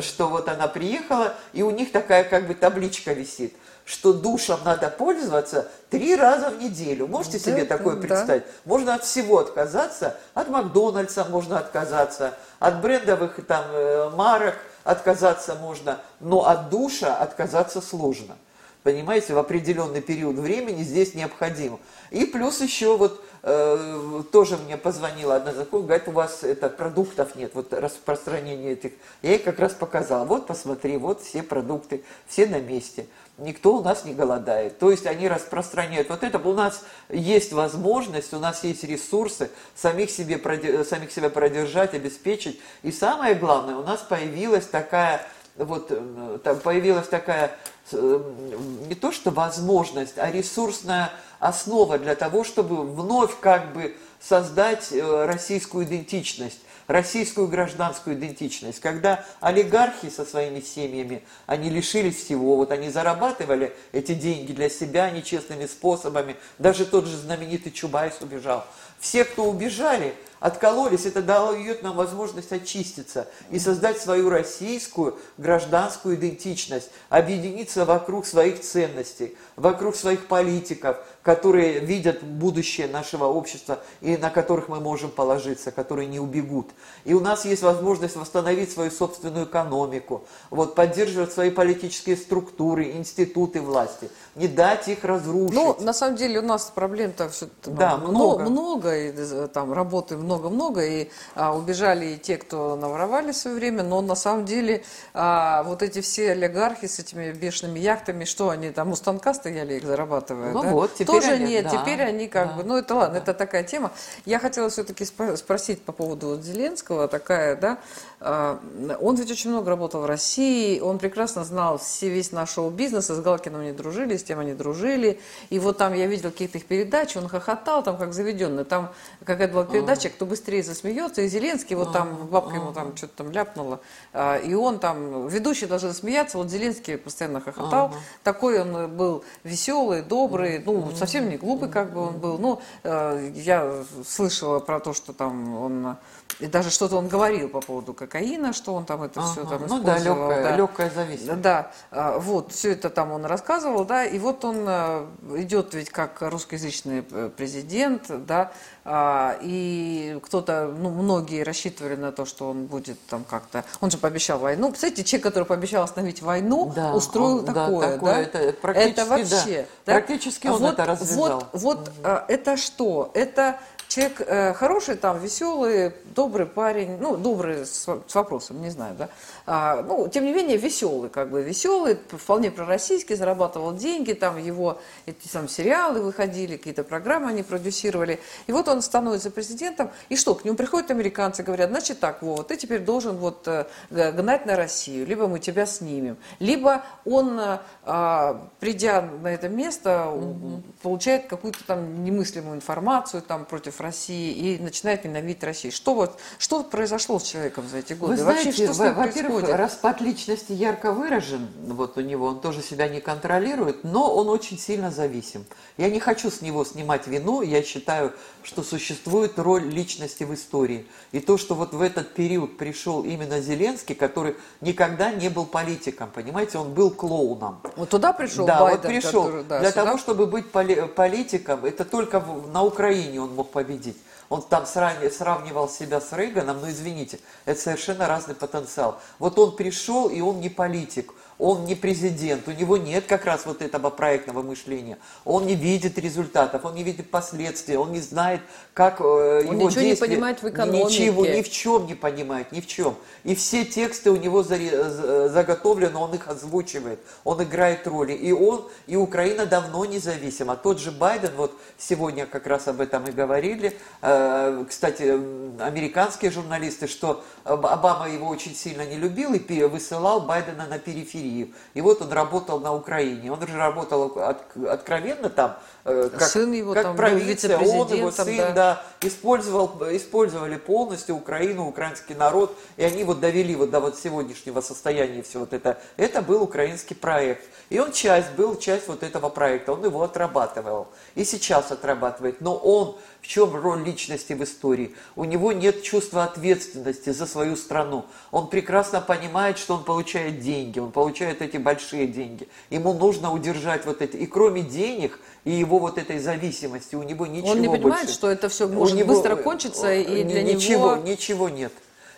что вот она приехала, и у них такая как бы табличка висит что душем надо пользоваться три раза в неделю. Можете да, себе такое да. представить? Можно от всего отказаться, от Макдональдса можно отказаться, от брендовых там э, марок отказаться можно, но от душа отказаться сложно. Понимаете, в определенный период времени здесь необходимо. И плюс еще вот э, тоже мне позвонила одна знакомая, говорит, у вас это, продуктов нет, вот распространение этих. Я ей как раз показала, вот посмотри, вот все продукты, все на месте никто у нас не голодает. То есть они распространяют вот это. У нас есть возможность, у нас есть ресурсы самих, себе, самих себя продержать, обеспечить. И самое главное, у нас появилась такая вот э, там появилась такая э, не то что возможность, а ресурсная основа для того, чтобы вновь как бы создать э, российскую идентичность российскую гражданскую идентичность, когда олигархи со своими семьями, они лишились всего, вот они зарабатывали эти деньги для себя нечестными способами, даже тот же знаменитый Чубайс убежал. Все, кто убежали, откололись, это дает нам возможность очиститься и создать свою российскую гражданскую идентичность, объединиться вокруг своих ценностей, вокруг своих политиков, которые видят будущее нашего общества и на которых мы можем положиться, которые не убегут. И у нас есть возможность восстановить свою собственную экономику, вот, поддерживать свои политические структуры, институты власти, не дать их разрушить. Ну, на самом деле у нас проблем-то все да, много. много, и э, там работы много-много, и а, убежали и те, кто наворовали в свое время, но на самом деле а, вот эти все олигархи с этими бешеными яхтами, что они там у станка стояли, их зарабатывают, ну да? вот, теперь Тоже они, нет, да, теперь они как да, бы, ну это ладно, да. это такая тема. Я хотела все-таки спросить по поводу вот Зеленского, такая, да, он ведь очень много работал в России, он прекрасно знал все, весь наш шоу-бизнес, с Галкиным они дружили, с тем они дружили, и вот там я видел какие-то их передачи, он хохотал там как заведенный, там какая-то была передача, кто быстрее засмеется, и Зеленский, вот там бабка ему там что-то там ляпнула, а, и он там, ведущий должен смеяться, вот Зеленский постоянно хохотал, такой он был веселый, добрый, ну, совсем не глупый как бы он был, ну, э, я слышала про то, что там он и даже что-то он говорил по поводу кокаина, что он там это ага. все там ну, использовал. да, легкая, да. легкая зависимость. Да, а, вот, все это там он рассказывал, да, и вот он а, идет ведь как русскоязычный э, президент, да, а, и кто-то, ну, многие рассчитывали на то, что он будет там как-то, он же пообещал войну. Представляете, человек, который пообещал остановить войну, да, устроил он, такое, да? Такое, да? Это, практически, это вообще, да. Практически он вот, это развязал. Вот, вот угу. это что? Это человек э, хороший, там, веселый, добрый парень, ну, добрый с, с вопросом, не знаю, да, а, ну, тем не менее, веселый, как бы, веселый, вполне пророссийский, зарабатывал деньги, там, его, эти там сериалы выходили, какие-то программы они продюсировали, и вот он становится президентом, и что, к нему приходят американцы, говорят, значит так, вот, ты теперь должен вот э, гнать на Россию, либо мы тебя снимем, либо он, э, придя на это место, угу. получает какую-то там немыслимую информацию, там, против России и начинает ненавидеть Россию. Что вот, что произошло с человеком за эти годы? Вы Вообще, знаете, что с ним во-первых, происходит? распад личности ярко выражен, вот у него, он тоже себя не контролирует, но он очень сильно зависим. Я не хочу с него снимать вину, я считаю, что существует роль личности в истории. И то, что вот в этот период пришел именно Зеленский, который никогда не был политиком, понимаете, он был клоуном. Вот туда пришел да, Байден? вот пришел. Который, да, Для сюда? того, чтобы быть поли- политиком, это только в, на Украине он мог победить. Он там сравнивал себя с Рейганом, но извините, это совершенно разный потенциал. Вот он пришел, и он не политик, он не президент, у него нет как раз вот этого проектного мышления. Он не видит результатов, он не видит последствий, он не знает, как э, он его ничего не понимает в экономике. Ничего, ни в чем не понимает, ни в чем. И все тексты у него заготовлены, он их озвучивает, он играет роли. И он, и Украина давно независима. Тот же Байден, вот сегодня как раз об этом и говорили, э, кстати, американские журналисты, что Обама его очень сильно не любил и высылал Байдена на периферию. И вот он работал на Украине. Он же работал откровенно там, э, как, сын его как там провинция, он его сын, да. да, использовал, использовали полностью Украину, украинский народ, и они вот довели вот до вот сегодняшнего состояния все вот это. Это был украинский проект. И он часть, был часть вот этого проекта, он его отрабатывал. И сейчас отрабатывает. Но он, в чем роль личности в истории? У него нет чувства ответственности за свою страну. Он прекрасно понимает, что он получает деньги, он получает эти большие деньги. Ему нужно удержать вот эти. И кроме денег, и его вот этой зависимости, у него ничего Он не понимает, больше. что это все может него, быстро кончиться, и для ничего, него... Ничего нет.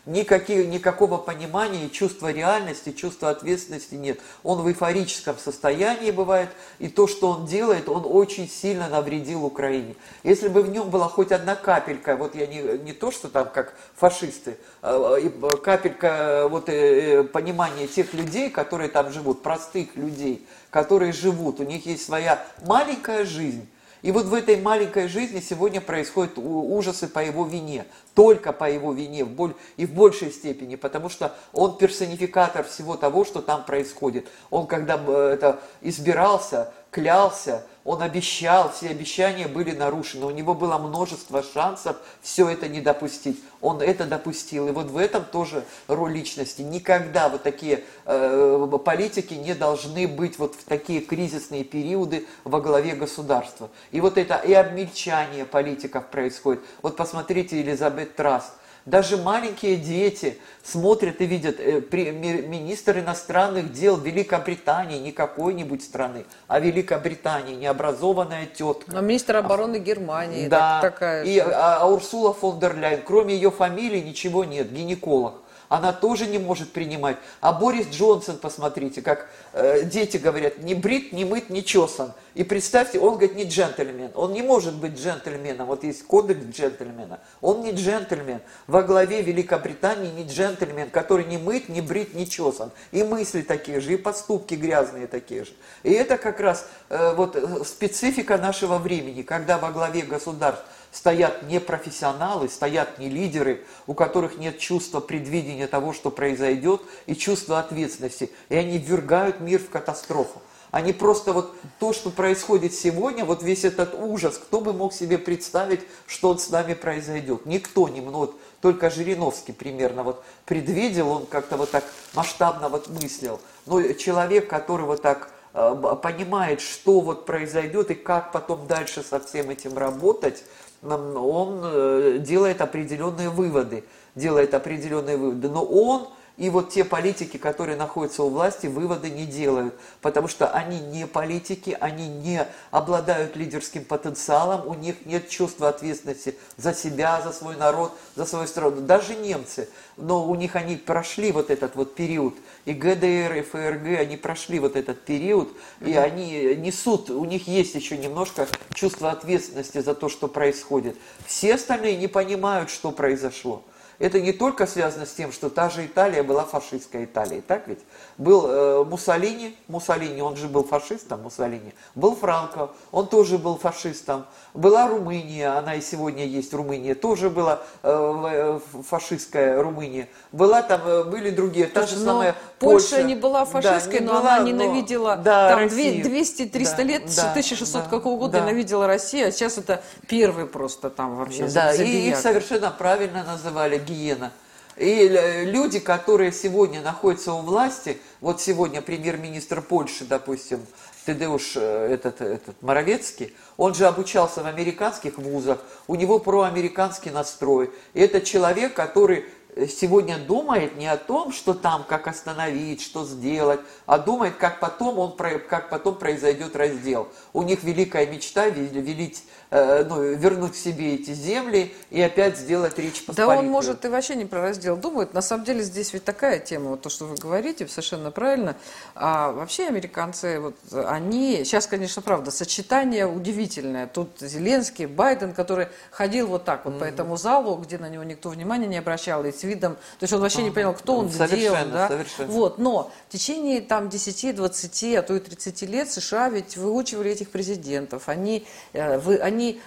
Никаких, никакого понимания, чувства реальности, чувства ответственности нет. Он в эйфорическом состоянии бывает, и то, что он делает, он очень сильно навредил Украине. Если бы в нем была хоть одна капелька, вот я не, не то, что там как фашисты, а, капелька вот, э, понимания тех людей, которые там живут, простых людей, которые живут, у них есть своя маленькая жизнь, и вот в этой маленькой жизни сегодня происходят ужасы по его вине. Только по его вине в боль, и в большей степени, потому что он персонификатор всего того, что там происходит. Он когда это избирался, клялся, он обещал, все обещания были нарушены, у него было множество шансов все это не допустить. Он это допустил, и вот в этом тоже роль личности. Никогда вот такие э, политики не должны быть вот в такие кризисные периоды во главе государства. И вот это и обмельчание политиков происходит. Вот посмотрите Елизабет Траст, Даже маленькие дети смотрят и видят э, министр иностранных дел Великобритании, не какой-нибудь страны, а Великобритании, необразованная тетка. Но министр обороны Германии да, так, такая и, а, а Урсула фон дер Ляйен, кроме ее фамилии ничего нет, гинеколог она тоже не может принимать. А Борис Джонсон, посмотрите, как э, дети говорят, не брит, не мыт, не чесан. И представьте, он говорит, не джентльмен. Он не может быть джентльменом. Вот есть кодекс джентльмена. Он не джентльмен. Во главе Великобритании не джентльмен, который не мыт, не брит, не чесан. И мысли такие же, и поступки грязные такие же. И это как раз э, вот э, специфика нашего времени, когда во главе государств стоят не профессионалы, стоят не лидеры, у которых нет чувства предвидения того, что произойдет, и чувства ответственности. И они ввергают мир в катастрофу. Они просто вот то, что происходит сегодня, вот весь этот ужас, кто бы мог себе представить, что он с нами произойдет? Никто не мог, только Жириновский примерно вот предвидел, он как-то вот так масштабно вот мыслил. Но человек, который вот так э, понимает, что вот произойдет и как потом дальше со всем этим работать, он э, делает определенные выводы, делает определенные выводы, но он и вот те политики, которые находятся у власти, выводы не делают, потому что они не политики, они не обладают лидерским потенциалом, у них нет чувства ответственности за себя, за свой народ, за свою страну. Даже немцы, но у них они прошли вот этот вот период, и ГДР, и ФРГ, они прошли вот этот период, и они несут, у них есть еще немножко чувство ответственности за то, что происходит. Все остальные не понимают, что произошло это не только связано с тем, что та же Италия была фашистской Италией, так ведь? Был э, Муссолини, Муссолини, он же был фашистом, Муссолини, был Франко, он тоже был фашистом, была Румыния, она и сегодня есть Румыния, тоже была э, э фашистская Румыния, была там, э, были другие, та же самая Польша. Польша не была фашистской, да, не но была, она ненавидела, да, там 200-300 да, лет, да, 1600 да, какого года да. ненавидела Россию, а сейчас это первый просто там вообще Да, и их совершенно правильно называли гиена. И люди, которые сегодня находятся у власти, вот сегодня премьер-министр Польши, допустим, Тедеуш э, этот, этот Моровецкий, он же обучался в американских вузах, у него проамериканский настрой. И это человек, который сегодня думает не о том, что там, как остановить, что сделать, а думает, как потом, он, как потом произойдет раздел. У них великая мечта велить Э, ну, вернуть себе эти земли и опять сделать речь посполитую. Да он может и вообще не про раздел думает. На самом деле здесь ведь такая тема, вот то, что вы говорите, совершенно правильно. А вообще американцы, вот они, сейчас, конечно, правда, сочетание удивительное. Тут Зеленский, Байден, который ходил вот так вот mm-hmm. по этому залу, где на него никто внимания не обращал, и с видом, то есть он вообще mm-hmm. не понял, кто он, совершенно, где он. Да? Совершенно. Вот, но в течение там 10, 20, а то и 30 лет США ведь выучивали этих президентов. Они, э, вы, они они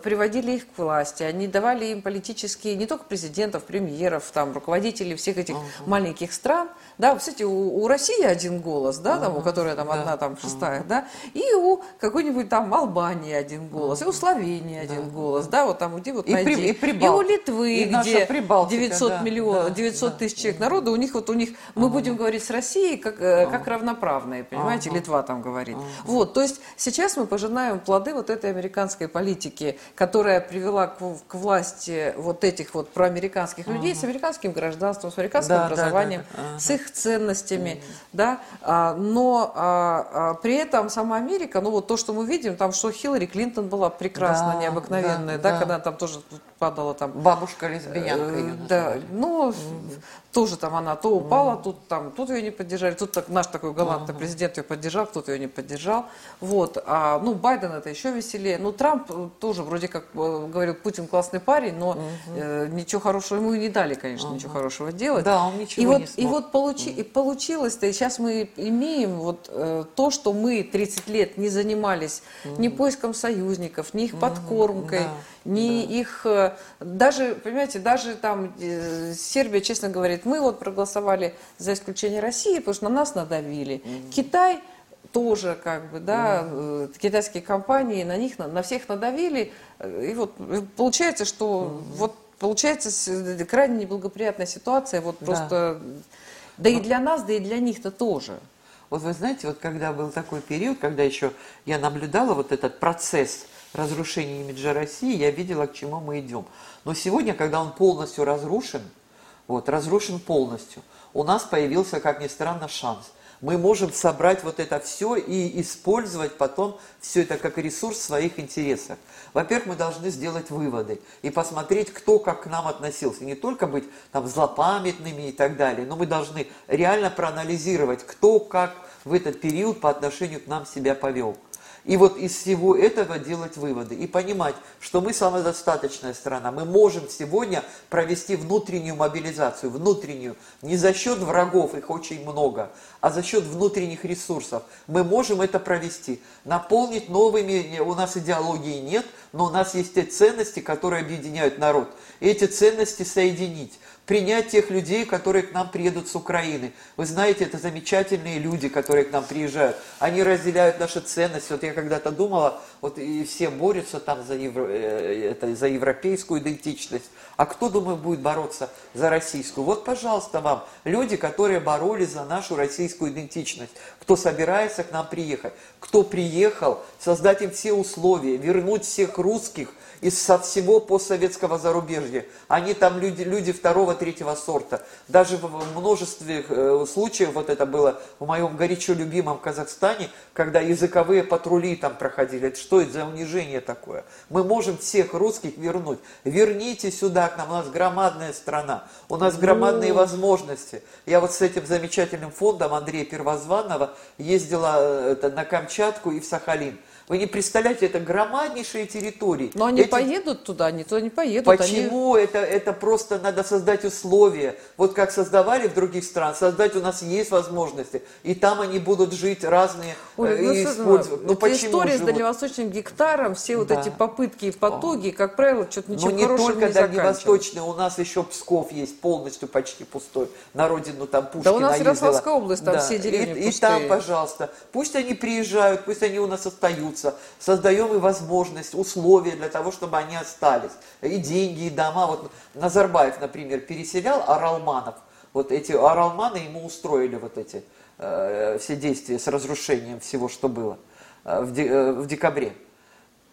приводили их к власти, они давали им политические, не только президентов, премьеров, там, руководителей всех этих uh-huh. маленьких стран. Да, кстати, у, у России один голос, да, uh-huh. там, у которой там да. одна, там, шестая, uh-huh. да, и у какой-нибудь там Албании один голос, uh-huh. и у Словении один uh-huh. голос, да, вот там, где вот и, найди. При, и, и у Литвы, и где Прибалтика, 900 да, миллионов, да, 900 да, тысяч человек народа, у них вот у них, мы uh-huh. будем говорить с Россией как, uh-huh. как равноправные, понимаете, uh-huh. Литва там говорит. Uh-huh. Вот, то есть сейчас мы пожинаем плоды вот этой американской политики, которая привела к, к власти вот этих вот проамериканских uh-huh. людей с американским гражданством, с американским да, образованием, да, да, да. Uh-huh. с их ценностями, uh-huh. да, а, но а, а, при этом сама Америка, ну вот то, что мы видим, там, что Хиллари Клинтон была прекрасна, да, необыкновенная, да, да, да, когда там тоже падала там... Бабушка-лесбиянка э, Да, ну, тоже там она то упала, mm. тут там, тут ее не поддержали, тут так, наш такой галантный mm-hmm. президент ее поддержал, кто-то ее не поддержал. Вот. А, ну, Байден это еще веселее. Ну, Трамп э, тоже вроде как э, говорил, Путин классный парень, но mm-hmm. э, ничего хорошего ему и не дали, конечно, mm-hmm. ничего хорошего делать. Да, он ничего и вот, не смог. И вот получи, mm-hmm. и получилось-то, и сейчас мы имеем вот э, то, что мы 30 лет не занимались mm-hmm. ни поиском союзников, ни их mm-hmm. подкормкой, да ни да. их, э, даже, понимаете, даже там э, Сербия, честно говорит, мы вот проголосовали за исключение России, потому что на нас надавили. Mm-hmm. Китай тоже как бы, да, mm-hmm. китайские компании, на них, на, на всех надавили, и вот получается, что mm-hmm. вот получается крайне неблагоприятная ситуация, вот просто, да, да и для нас, да и для них-то тоже. Вот вы знаете, вот когда был такой период, когда еще я наблюдала вот этот процесс разрушения имиджа России, я видела, к чему мы идем. Но сегодня, когда он полностью разрушен, вот, разрушен полностью, у нас появился, как ни странно, шанс мы можем собрать вот это все и использовать потом все это как ресурс в своих интересах. Во-первых, мы должны сделать выводы и посмотреть, кто как к нам относился. Не только быть там злопамятными и так далее, но мы должны реально проанализировать, кто как в этот период по отношению к нам себя повел. И вот из всего этого делать выводы и понимать, что мы самодостаточная страна. Мы можем сегодня провести внутреннюю мобилизацию, внутреннюю, не за счет врагов, их очень много, а за счет внутренних ресурсов. Мы можем это провести, наполнить новыми, у нас идеологии нет, но у нас есть те ценности, которые объединяют народ. И эти ценности соединить принять тех людей, которые к нам приедут с Украины. Вы знаете, это замечательные люди, которые к нам приезжают. Они разделяют наши ценности. Вот я когда-то думала, вот и все борются там за, евро, э, это, за европейскую идентичность. А кто, думаю, будет бороться за российскую? Вот, пожалуйста, вам люди, которые боролись за нашу российскую идентичность. Кто собирается к нам приехать. Кто приехал, создать им все условия, вернуть всех русских – из со всего постсоветского зарубежья. Они там люди, люди второго, третьего сорта. Даже в множестве э, случаев, вот это было в моем горячо любимом Казахстане, когда языковые патрули там проходили. Это что это за унижение такое? Мы можем всех русских вернуть. Верните сюда к нам, у нас громадная страна, у нас громадные ну. возможности. Я вот с этим замечательным фондом Андрея Первозванного ездила э, это, на Камчатку и в Сахалин. Вы не представляете, это громаднейшие территории. Но они Эти... поедут туда, они туда не поедут. Почему? Они... Это, это просто надо создать условия. Вот как создавали в других странах, создать у нас есть возможности. И там они будут жить разные Ой, э, ну, и использовать. Ну, почему история живут? с дальневосточным гектаром, все вот да. эти попытки и потуги, как правило, что-то ничего Но не только не дальневосточный, у нас еще Псков есть полностью почти пустой. На родину там Пушкина Да у нас Ярославская область, там да. все деревни и, и там, пожалуйста, пусть они приезжают, пусть они у нас остаются остаются, создаем и возможность, условия для того, чтобы они остались. И деньги, и дома. Вот Назарбаев, например, переселял Аралманов. Вот эти Аралманы ему устроили вот эти э, все действия с разрушением всего, что было э, в, де, э, в декабре.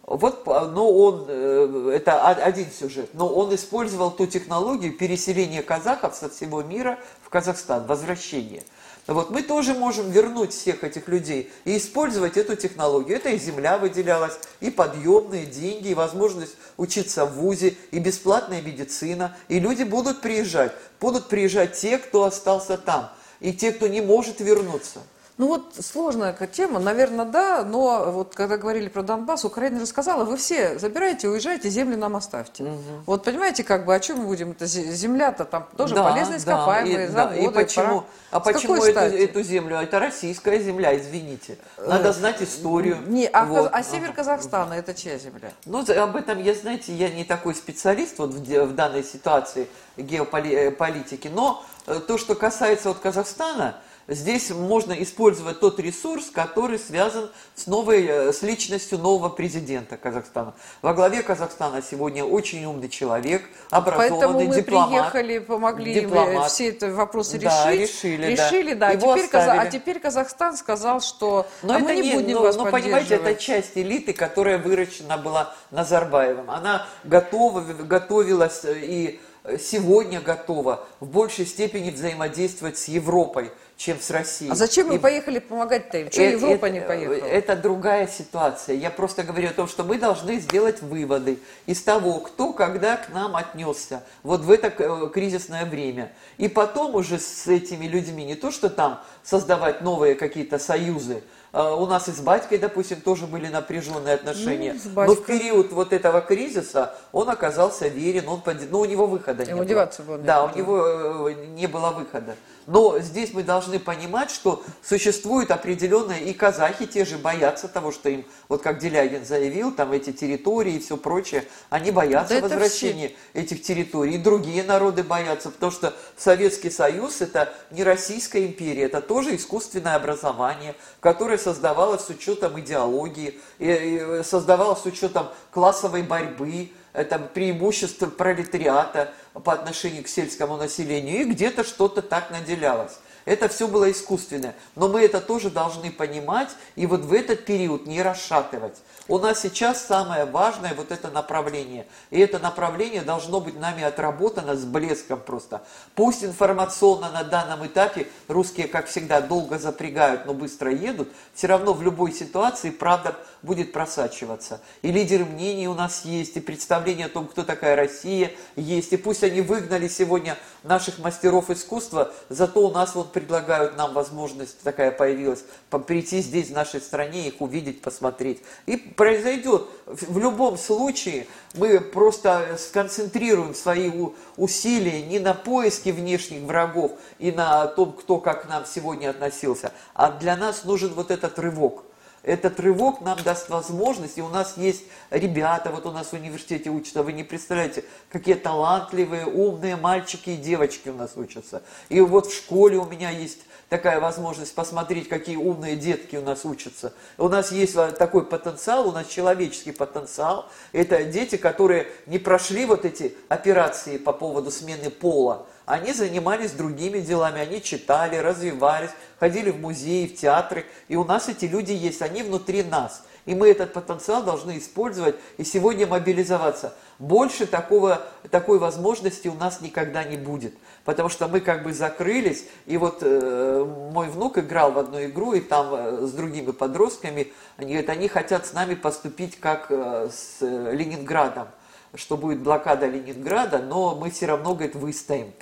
Вот, но он, э, это один сюжет, но он использовал ту технологию переселения казахов со всего мира в Казахстан, возвращение – вот мы тоже можем вернуть всех этих людей и использовать эту технологию. Это и земля выделялась, и подъемные деньги, и возможность учиться в ВУЗе, и бесплатная медицина. И люди будут приезжать. Будут приезжать те, кто остался там, и те, кто не может вернуться. Ну вот сложная тема, наверное, да, но вот когда говорили про Донбасс, Украина же сказала, вы все забирайте, уезжайте, земли нам оставьте. Угу. Вот понимаете, как бы о чем мы будем? Это земля-то там тоже да, полезные ископаемые, да, заводы. И, да. и почему? А почему эту, эту землю? Это российская земля, извините. Надо знать историю. Не, а, вот. а север Казахстана это чья земля? Ну, об этом я, знаете, я не такой специалист вот в, в данной ситуации геополитики, но э, то, что касается вот Казахстана, Здесь можно использовать тот ресурс, который связан с, новой, э, с личностью нового президента Казахстана. Во главе Казахстана сегодня очень умный человек, образованный Поэтому мы дипломат. приехали, помогли дипломат. все эти вопросы решить. Да, решили. Решили, да. да. Его теперь Каза... А теперь Казахстан сказал, что но а это мы не, не будем но, вас Но понимаете, это часть элиты, которая выращена была Назарбаевым. Она готова, готовилась и сегодня готова в большей степени взаимодействовать с Европой чем с Россией. А зачем мы и... поехали помогать-то? Что это, Европа это, не поехала? Это другая ситуация. Я просто говорю о том, что мы должны сделать выводы из того, кто когда к нам отнесся вот в это э, кризисное время. И потом уже с этими людьми не то, что там создавать новые какие-то союзы, у нас и с батькой, допустим, тоже были напряженные отношения. Ну, Но в период вот этого кризиса он оказался верен, он под... ну, у него выхода Ему не было. было. Да, у него э, не было выхода. Но здесь мы должны понимать, что существует определенное, и казахи те же боятся того, что им, вот как Делягин заявил, там эти территории и все прочее, они боятся да возвращения этих территорий. И другие народы боятся, потому что Советский Союз это не Российская империя, это тоже искусственное образование, которое создавалось с учетом идеологии, и создавалось с учетом классовой борьбы, это преимущество пролетариата по отношению к сельскому населению, и где-то что-то так наделялось. Это все было искусственное. Но мы это тоже должны понимать и вот в этот период не расшатывать. У нас сейчас самое важное вот это направление. И это направление должно быть нами отработано с блеском просто. Пусть информационно на данном этапе русские, как всегда, долго запрягают, но быстро едут, все равно в любой ситуации правда будет просачиваться. И лидеры мнений у нас есть, и представление о том, кто такая Россия есть. И пусть они выгнали сегодня наших мастеров искусства, зато у нас вот предлагают нам возможность такая появилась, прийти здесь, в нашей стране, их увидеть, посмотреть. И произойдет. В любом случае мы просто сконцентрируем свои усилия не на поиске внешних врагов и на том, кто как к нам сегодня относился, а для нас нужен вот этот рывок этот рывок нам даст возможность, и у нас есть ребята, вот у нас в университете учатся, вы не представляете, какие талантливые, умные мальчики и девочки у нас учатся. И вот в школе у меня есть такая возможность посмотреть, какие умные детки у нас учатся. У нас есть такой потенциал, у нас человеческий потенциал. Это дети, которые не прошли вот эти операции по поводу смены пола. Они занимались другими делами, они читали, развивались, ходили в музеи, в театры. И у нас эти люди есть, они внутри нас. И мы этот потенциал должны использовать и сегодня мобилизоваться. Больше такого, такой возможности у нас никогда не будет потому что мы как бы закрылись, и вот э, мой внук играл в одну игру, и там э, с другими подростками, они говорят, они хотят с нами поступить как э, с э, Ленинградом, что будет блокада Ленинграда, но мы все равно, говорит, выстоим,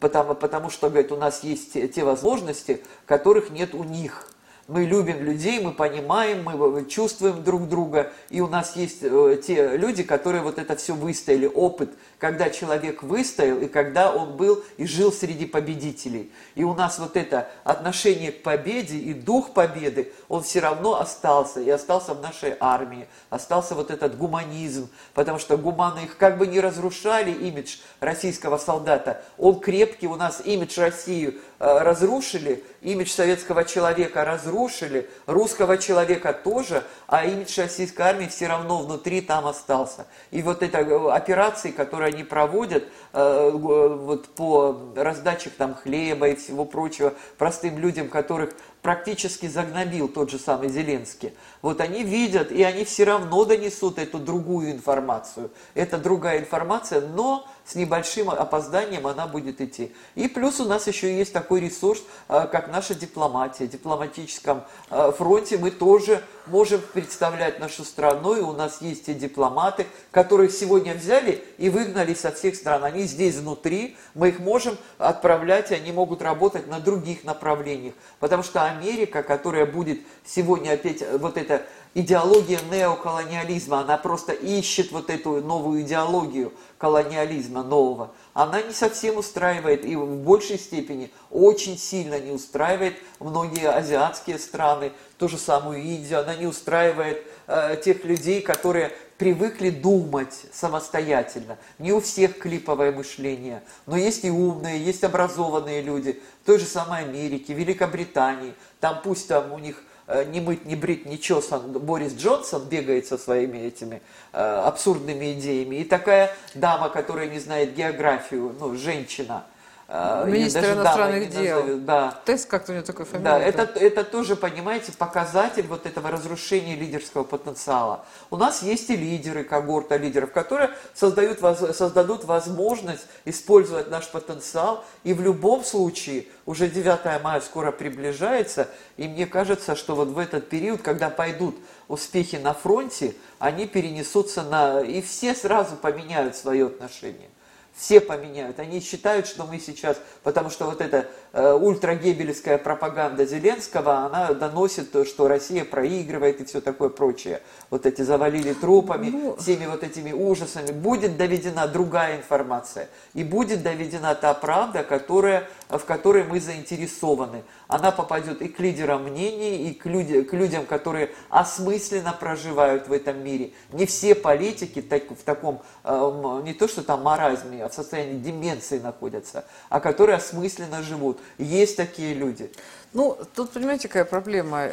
потому, потому что, говорит, у нас есть те, возможности, которых нет у них. Мы любим людей, мы понимаем, мы чувствуем друг друга, и у нас есть э, те люди, которые вот это все выстояли, опыт, когда человек выстоял, и когда он был и жил среди победителей. И у нас вот это отношение к победе и дух победы, он все равно остался, и остался в нашей армии, остался вот этот гуманизм, потому что гуманы их как бы не разрушали, имидж российского солдата, он крепкий, у нас имидж России э, разрушили, имидж советского человека разрушили, русского человека тоже, а имидж российской армии все равно внутри там остался. И вот эти э, операции, которые они проводят э, вот по раздаче там хлеба и всего прочего простым людям, которых практически загнобил тот же самый Зеленский. Вот они видят, и они все равно донесут эту другую информацию. Это другая информация, но с небольшим опозданием она будет идти. И плюс у нас еще есть такой ресурс, э, как наша дипломатия. В дипломатическом э, фронте мы тоже можем представлять нашу страну, и у нас есть те дипломаты, которых сегодня взяли и выгнали со всех стран. Они здесь внутри, мы их можем отправлять, и они могут работать на других направлениях. Потому что Америка, которая будет сегодня опять вот эта идеология неоколониализма, она просто ищет вот эту новую идеологию колониализма нового, она не совсем устраивает и в большей степени очень сильно не устраивает многие азиатские страны, ту же самую Индию, она не устраивает э, тех людей, которые привыкли думать самостоятельно. Не у всех клиповое мышление, но есть и умные, есть образованные люди, той же самой Америке, Великобритании, там пусть там у них не мыть, не брить, не чесан Борис Джонсон бегает со своими этими э, абсурдными идеями. И такая дама, которая не знает географию, ну, женщина, э, Министр иностранных дел. Да. Тест как-то у него такой фамилия. Да, это, это тоже, понимаете, показатель вот этого разрушения лидерского потенциала. У нас есть и лидеры, когорта лидеров, которые создают, создадут возможность использовать наш потенциал. И в любом случае уже 9 мая скоро приближается, и мне кажется, что вот в этот период, когда пойдут успехи на фронте, они перенесутся на... И все сразу поменяют свое отношение все поменяют. Они считают, что мы сейчас, потому что вот эта э, ультрагебельская пропаганда Зеленского, она доносит, то, что Россия проигрывает и все такое прочее. Вот эти завалили трупами, ну... всеми вот этими ужасами. Будет доведена другая информация. И будет доведена та правда, которая, в которой мы заинтересованы. Она попадет и к лидерам мнений, и к, люди, к людям, которые осмысленно проживают в этом мире. Не все политики так, в таком, э, не то что там маразме, в состоянии деменции находятся, а которые осмысленно живут. Есть такие люди. Ну, тут, понимаете, какая проблема?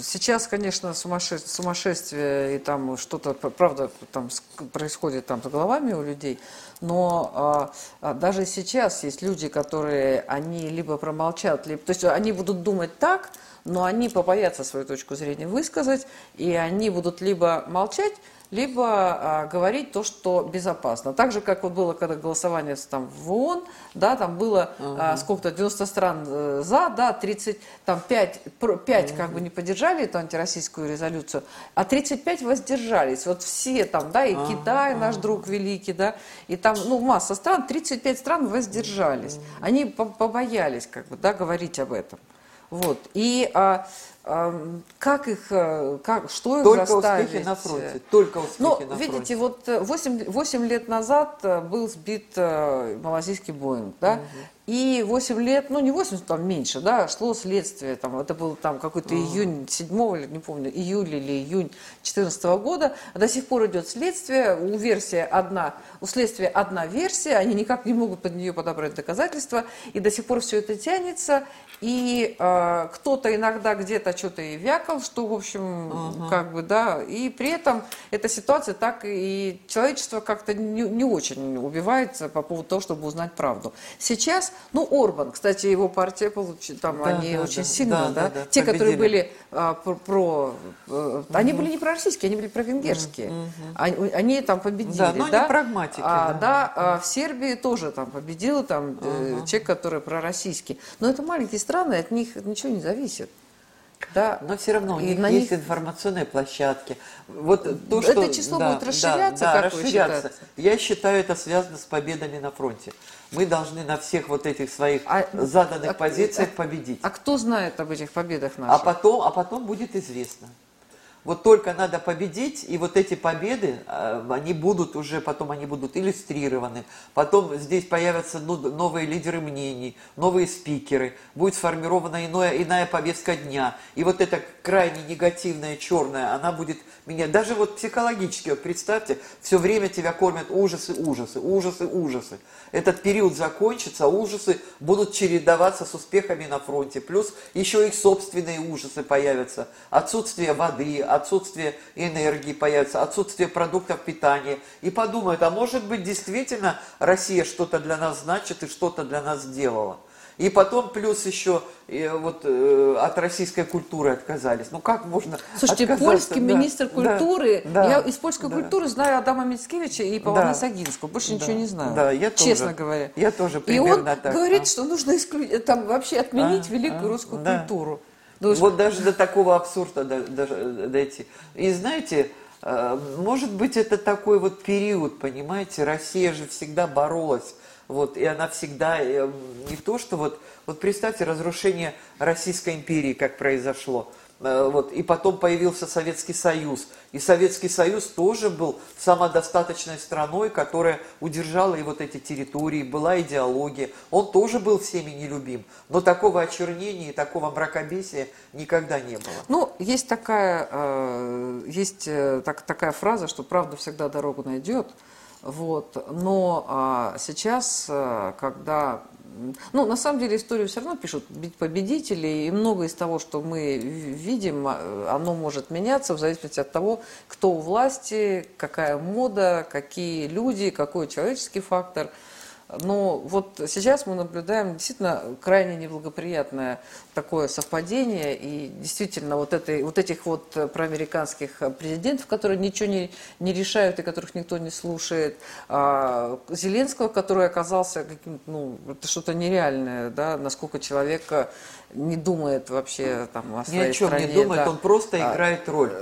Сейчас, конечно, сумасшествие, сумасшествие и там что-то, правда, там происходит там с головами у людей, но а, а, даже сейчас есть люди, которые, они либо промолчат, либо, то есть они будут думать так, но они побоятся свою точку зрения высказать, и они будут либо молчать, либо а, говорить то, что безопасно. Так же, как вот было, когда голосование там, в ООН, да, там было угу. а, сколько-то, 90 стран э, за, да, 30, там 5, 5 угу. как бы не поддержали эту антироссийскую резолюцию, а 35 воздержались. Вот все там, да, и ага, Китай, ага. наш друг великий, да, и там, ну, масса стран, 35 стран воздержались. Угу. Они побоялись, как бы, да, говорить об этом. Вот. И а, как их, э, как, что их Только заставить? успехи на фронте, только успехи ну, на видите, фронте. вот 8, э, 8 лет назад э, был сбит малазийский Боинг, да, угу. И 8 лет, ну не 8, там меньше, да, шло следствие, там, это был там какой-то угу. июнь 7 или, не помню, июль или июнь 2014 года, а до сих пор идет следствие, у версии одна, у следствия одна версия, они никак не могут под нее подобрать доказательства, и до сих пор все это тянется, и э, кто-то иногда где-то что-то и вякал, что, в общем, угу. как бы, да, и при этом эта ситуация так и человечество как-то не, не очень убивается по поводу того, чтобы узнать правду. Сейчас, ну, Орбан, кстати, его партия получила, там да, они да, да, очень сильно, да, да, да, да те, победили. которые были а, про, про угу. они были не пророссийские, они были провенгерские, угу. они, они там победили, да, но да, они прагматики, а, да, да а в Сербии тоже там победил там угу. человек, который пророссийский, но это маленький страны, от них ничего не зависит. Да, но все равно у них на есть них... информационные площадки. Вот то, что... Это число да, будет расширяться, да, да, как расширяться. Я считаю, это связано с победами на фронте. Мы должны на всех вот этих своих а, заданных а, позициях а, победить. А кто знает об этих победах наших? А потом, а потом будет известно. Вот только надо победить, и вот эти победы, а, они будут уже, потом они будут иллюстрированы, потом здесь появятся новые лидеры мнений, новые спикеры, будет сформирована иное, иная повестка дня. И вот эта крайне негативная, черная, она будет меня, даже вот психологически, вот представьте, все время тебя кормят ужасы, ужасы, ужасы, ужасы. Этот период закончится, ужасы будут чередоваться с успехами на фронте, плюс еще их собственные ужасы появятся. Отсутствие воды, отсутствие энергии появится, отсутствие продуктов питания. И подумают, а может быть действительно Россия что-то для нас значит и что-то для нас сделала. И потом плюс еще э, вот э, от российской культуры отказались. Ну как можно Слушайте, польский да, министр культуры, да, я из польской да. культуры знаю Адама Мицкевича и Павла да, Сагинского, больше да, ничего не знаю, да, я честно тоже, говоря. Я тоже примерно И он так. говорит, а. что нужно исклю... там вообще отменить а, великую а, русскую да. культуру. Думаешь, вот даже до такого абсурда даже дойти. И знаете, э, может быть, это такой вот период, понимаете, Россия же всегда боролась, вот, и она всегда, э, не то, что вот, вот представьте, разрушение Российской империи, как произошло, Э, вот, и потом появился Советский Союз. И Советский Союз тоже был самодостаточной страной, которая удержала и вот эти территории, была идеология. Он тоже был всеми нелюбим. Но такого очернения и такого мракобесия никогда не было. Ну, есть такая, э, есть э, так, такая фраза, что правда всегда дорогу найдет. Вот. Но а, сейчас, когда ну, на самом деле историю все равно пишут победители, и многое из того, что мы видим, а, оно может меняться в зависимости от того, кто у власти, какая мода, какие люди, какой человеческий фактор – но вот сейчас мы наблюдаем действительно крайне неблагоприятное такое совпадение. И действительно вот, этой, вот этих вот проамериканских президентов, которые ничего не, не решают и которых никто не слушает. А Зеленского, который оказался каким-то, ну, это что-то нереальное, да, насколько человек не думает вообще там о своей Ни о чем стране. не думает, да. он просто а, играет роль.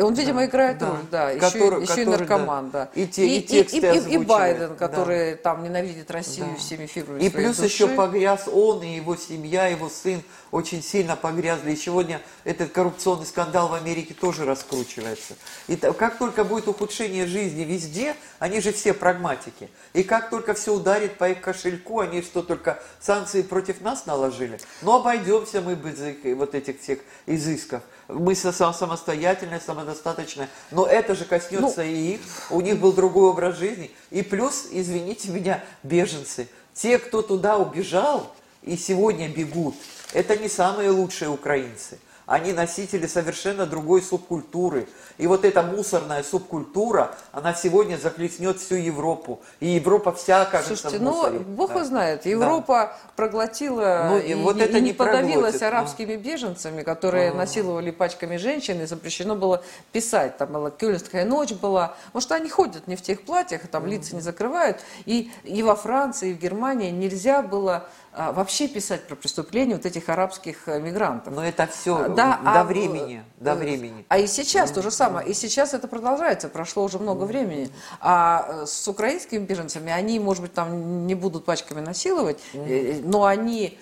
Он, видимо, да, играет да. роль, да. Еще, который, еще который, и наркоман, да. да. И, те, и, и тексты и, и, и Байден, который да. там ненавидит Россию да. всеми фибрами И плюс души. еще погряз он и его семья, его сын очень сильно погрязли. И сегодня этот коррупционный скандал в Америке тоже раскручивается. И как только будет ухудшение жизни везде, они же все прагматики. И как только все ударит по их кошельку, они что, только санкции против нас наложили? Но обойдемся мы без их, вот этих всех изысков. мы самостоятельные, самодостаточные. Но это же коснется ну, и их. У них был другой образ жизни. И плюс, извините меня, беженцы. Те, кто туда убежал и сегодня бегут, это не самые лучшие украинцы они носители совершенно другой субкультуры. И вот эта мусорная субкультура, она сегодня захлестнет всю Европу. И Европа вся окажется Слушайте, в мусоре. ну, Бог да. знает, Европа да. проглотила ну, и, и, вот это и не подавилась проглотит, арабскими но... беженцами, которые а насиловали пачками женщин, и запрещено было писать. Там была Кёльнская ночь была. Может, они ходят не в тех платьях, там лица не закрывают. И, и во Франции, и в Германии нельзя было а, вообще писать про преступления вот этих арабских э, мигрантов. Но это все а, да, до а, времени, до э, времени. А и сейчас то же самое, и сейчас это продолжается, прошло уже много времени. А э, с украинскими беженцами они, может быть, там не будут пачками насиловать, но они,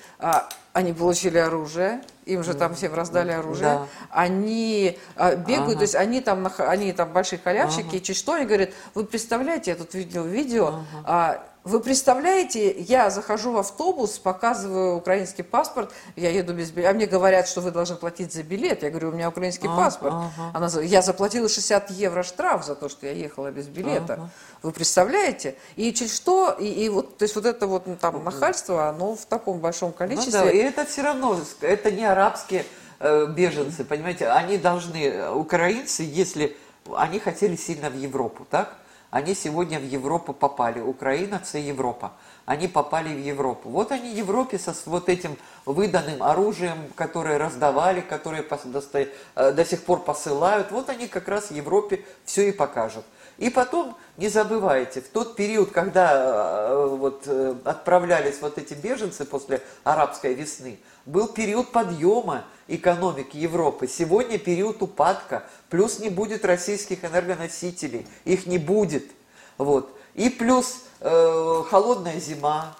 они получили оружие, им же там всем раздали оружие, да. они бегают, ага. то есть они там, они там большие халявщики, ага. и чуть что они говорят, вы представляете, я тут видел видео, ага вы представляете, я захожу в автобус, показываю украинский паспорт, я еду без билета, а мне говорят, что вы должны платить за билет. Я говорю, у меня украинский а, паспорт. Ага. Она, я заплатила 60 евро штраф за то, что я ехала без билета. Ага. Вы представляете? И чуть что, и, и вот, то есть вот это вот там нахальство, оно в таком большом количестве. Ну, да, и это все равно, это не арабские э, беженцы, понимаете, они должны, украинцы, если они хотели сильно в Европу, так? Они сегодня в Европу попали. Украина – это Европа. Они попали в Европу. Вот они в Европе со вот этим выданным оружием, которое раздавали, которое э, до сих пор посылают. Вот они как раз в Европе все и покажут. И потом, не забывайте, в тот период, когда э, вот, э, отправлялись вот эти беженцы после арабской весны, был период подъема экономики Европы. Сегодня период упадка, плюс не будет российских энергоносителей, их не будет. Вот. И плюс э, холодная зима,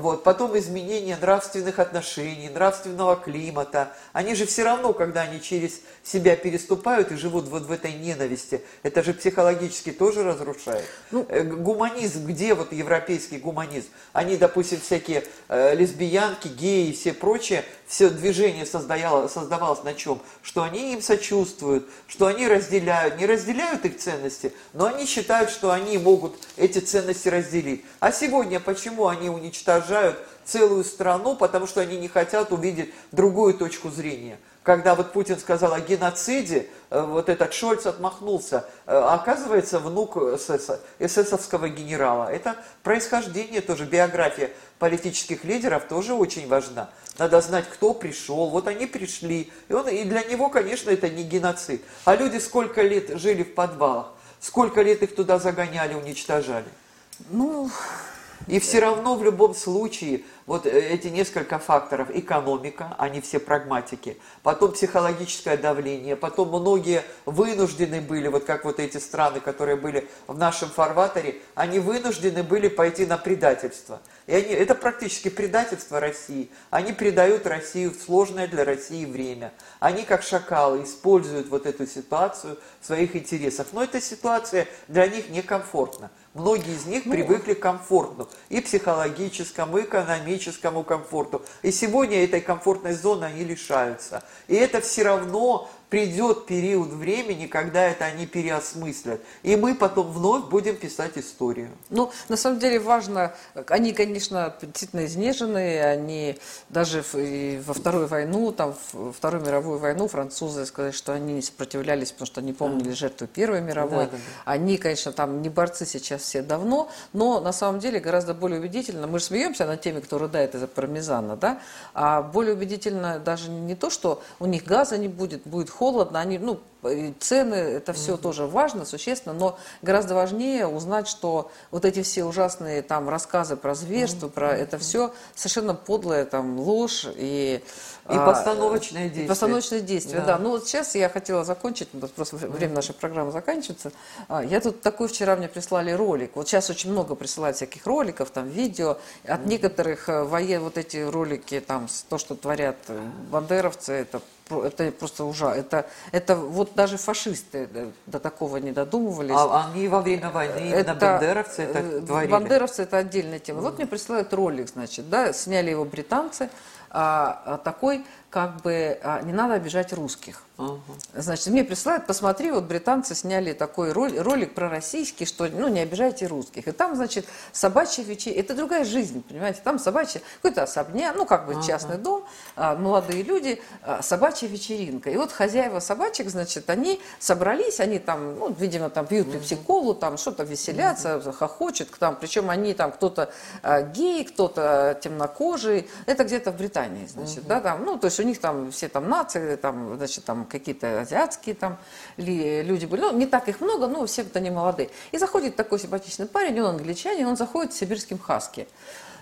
вот. Потом изменение нравственных отношений, нравственного климата. Они же все равно, когда они через себя переступают и живут вот в этой ненависти, это же психологически тоже разрушает. Ну, э, гуманизм, где вот европейский гуманизм? Они, допустим, всякие э, лесбиянки, геи и все прочее, все движение создавалось, создавалось на чем? Что они им сочувствуют, что они разделяют, не разделяют их ценности, но они считают, что они могут эти ценности разделить. А сегодня почему они уничтожают целую страну? Потому что они не хотят увидеть другую точку зрения когда вот Путин сказал о геноциде, э, вот этот Шольц отмахнулся. Э, оказывается, внук эсэсовского генерала. Это происхождение тоже, биография политических лидеров тоже очень важна. Надо знать, кто пришел. Вот они пришли. И, он, и для него, конечно, это не геноцид. А люди сколько лет жили в подвалах? Сколько лет их туда загоняли, уничтожали? Ну, и все равно в любом случае вот э, эти несколько факторов, экономика, они все прагматики, потом психологическое давление, потом многие вынуждены были, вот как вот эти страны, которые были в нашем фарватере, они вынуждены были пойти на предательство. И они, это практически предательство России. Они предают Россию в сложное для России время. Они, как шакалы, используют вот эту ситуацию в своих интересах. Но эта ситуация для них некомфортна. Многие из них ну, привыкли к комфорту. И психологическому, и экономическому комфорту. И сегодня этой комфортной зоны они лишаются. И это все равно придет период времени, когда это они переосмыслят. И мы потом вновь будем писать историю. Ну, на самом деле важно, они, конечно, действительно изнеженные, они даже во Вторую войну, там, Вторую мировую войну французы сказали, что они не сопротивлялись, потому что они помнили жертву Первой мировой. Да, да, да. Они, конечно, там не борцы сейчас все давно, но на самом деле гораздо более убедительно, мы же смеемся над теми, кто рыдает из-за пармезана, да, а более убедительно даже не то, что у них газа не будет, будет холодно, они, ну, цены, это все mm-hmm. тоже важно, существенно, но гораздо важнее узнать, что вот эти все ужасные там рассказы про зверство, mm-hmm. про это все совершенно подлая там ложь и и а, постановочное действие. И постановочное действие, да. да. Ну вот сейчас я хотела закончить, просто время нашей программы заканчивается. А, я тут такой вчера мне прислали ролик. Вот сейчас очень много присылают всяких роликов, там видео. От некоторых э, воен вот эти ролики, там то, что творят э, бандеровцы, это это просто ужасно. Это, это вот даже фашисты до такого не додумывались. А они во время войны, это, бандеровцы это э, творили? Бандеровцы это отдельная тема. Mm. Вот мне присылают ролик, значит, да, сняли его британцы, а, а такой как бы а, не надо обижать русских. Ага. Значит, мне присылают, посмотри, вот британцы сняли такой ролик, ролик про российский, что, ну, не обижайте русских. И там, значит, собачья вечеринка. Это другая жизнь, понимаете? Там собачья, какой-то особняк, ну, как бы Ага. частный дом, а, молодые люди, а, собачья вечеринка. И вот хозяева собачек, значит, они собрались, они там, ну, видимо, там пьют пепси-колу, там что-то веселятся, хохочут, там, причем они там кто-то а, гей, кто-то темнокожий. Это где-то в Британии, значит, да, там, ну, то есть у них там все там нации, там, значит, там какие-то азиатские там люди были, ну, не так их много, но все вот они молодые. И заходит такой симпатичный парень, он англичанин, он заходит с сибирским хаски.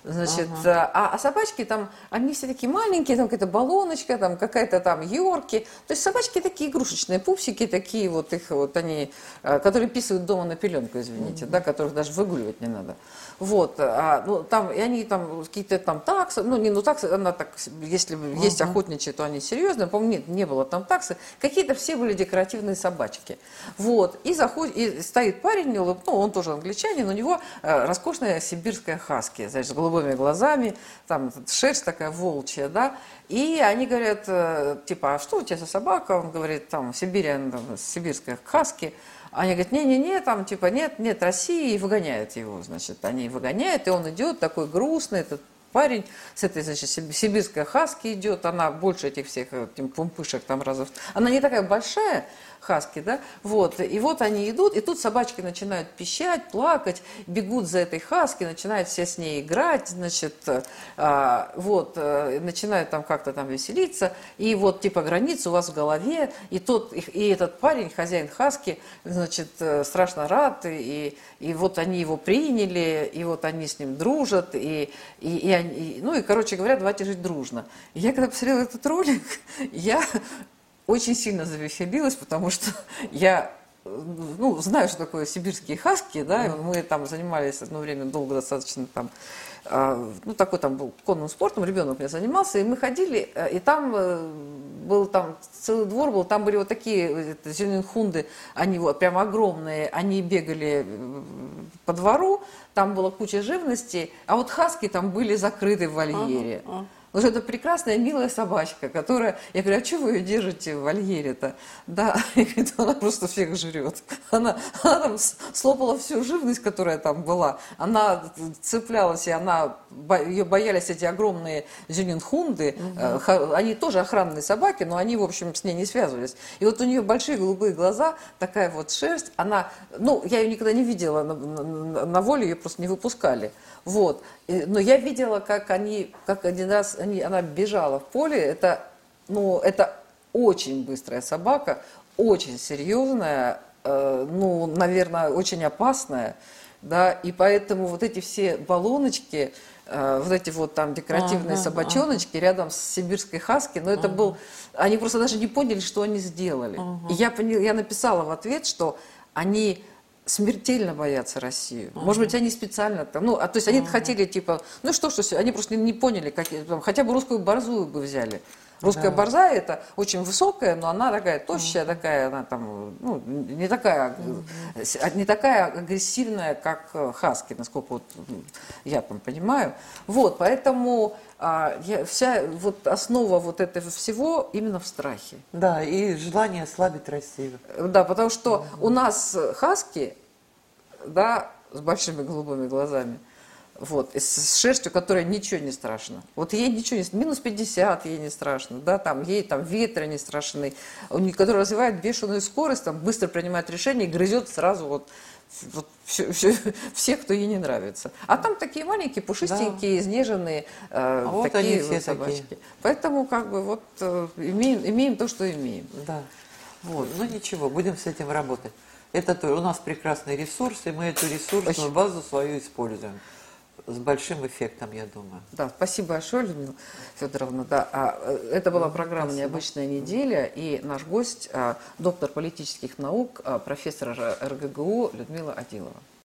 Значит, а, а собачки там, они все такие маленькие, там какая-то баллоночка, там какая-то там Йорки. То есть собачки такие игрушечные, пупсики такие вот их вот они, э, которые писают дома на пеленку, извините, да, которых даже выгуливать не надо. Вот, а, ну, там, и они там какие-то там таксы, ну, не, ну, таксы, она так, если есть охотничьи, то они серьезные, по-моему, нет, не было там таксы, какие-то все были декоративные собачки. Вот, и заходит, и стоит парень, ну, он тоже англичанин, у него э, роскошная сибирская хаски, значит, с голубыми глазами, там шерсть такая волчья, да, и они говорят, э, типа, а что у тебя за собака? Он говорит, там, в Сибири, там, сибирская хаски. Они говорят, не-не-не, там, типа, нет, нет России, и выгоняют его, значит, они выгоняют, и он идет такой грустный, этот парень с этой, значит, сиб- сибирской хаски идет, она больше этих всех э, этим пумпышек там разов, она не такая большая, хаски, да, вот, и вот они идут, и тут собачки начинают пищать, плакать, бегут за этой хаски, начинают все с ней играть, значит, э, а, вот, э, начинают там как-то там веселиться, и вот, типа, граница у вас в голове, и тот, и, и этот парень, хозяин хаски, значит, э, страшно рад, и, и вот они его приняли, и вот они с ним дружат, и, и, и они, ну, и, короче говоря, давайте жить дружно. И я когда посмотрела этот ролик, я очень сильно завеселилась, потому что я э, ну, знаю, что такое сибирские хаски, да, и мы там занимались одно время долго достаточно там, а, ну, такой там был конным спортом, ребенок у меня занимался, и мы ходили, э, и там э, был там целый двор был, там были вот такие зеленхунды, они вот прям огромные, они бегали по двору, там была куча живности, а вот хаски там были закрыты в вольере. Ну, что это прекрасная, милая собачка, которая... Я говорю, а что вы ее держите в вольере-то? Да, и говорит, она просто всех жрет. Она, она там слопала всю живность, которая там была. Она цеплялась, и она... Ее боялись эти огромные зюнинхунды. Э, ха- Они тоже охранные собаки, но они, в общем, с ней не связывались. И вот у нее большие голубые глаза, такая вот шерсть. Она... Ну, я ее никогда не видела на, на- на воле, ее просто не выпускали. Вот. Но я видела, как они, как один раз они, она бежала в поле. Это, ну, это очень быстрая собака, очень серьезная, э, ну, наверное, очень опасная, да, и поэтому вот эти все баллоночки, э, вот эти вот там декоративные Ага, собачоночки рядом с сибирской хаски, но это был, они просто даже не поняли, что они сделали. И я, поняла, я написала в ответ, что они смертельно боятся Россию. Может быть, они специально там, ну, а то есть они хотели типа, ну что, что, они просто не, не поняли, как, там, хотя бы русскую борзую бы взяли. Русская Да. борзая это очень высокая, но она такая тощая, такая, она там, ну, не такая, э, с- не такая агрессивная, как э, хаски, насколько вот я там понимаю. Вот, поэтому а, я- вся вот основа вот этого всего именно в страхе. Да, и желание ослабить Россию. Да, потому что у нас э, хаски, да, с большими голубыми глазами, вот, с шерстью, которая ничего не страшно. Вот ей ничего не минус 50 ей не страшно, да, там ей там ветры не страшны, у нее, которая развивает бешеную скорость, там быстро принимает решения и грызет сразу вот, вот всё- всё- всех, кто ей не нравится. А там такие маленькие, пушистенькие, изнеженные, э, вот такие все вот собачки. такие. Поэтому как бы вот э, имеем, имеем то, что имеем. Да. Вот. Ну ничего, будем с этим работать. Это то, у нас прекрасный ресурс, и мы эту ресурсную базу свою используем. С большим эффектом, я думаю. Да, спасибо большое, Людмила Федоровна. Да, а, э, это была программа «Необычная неделя», и наш гость, а, доктор политических наук, а, профессор РГГУ Людмила Адилова.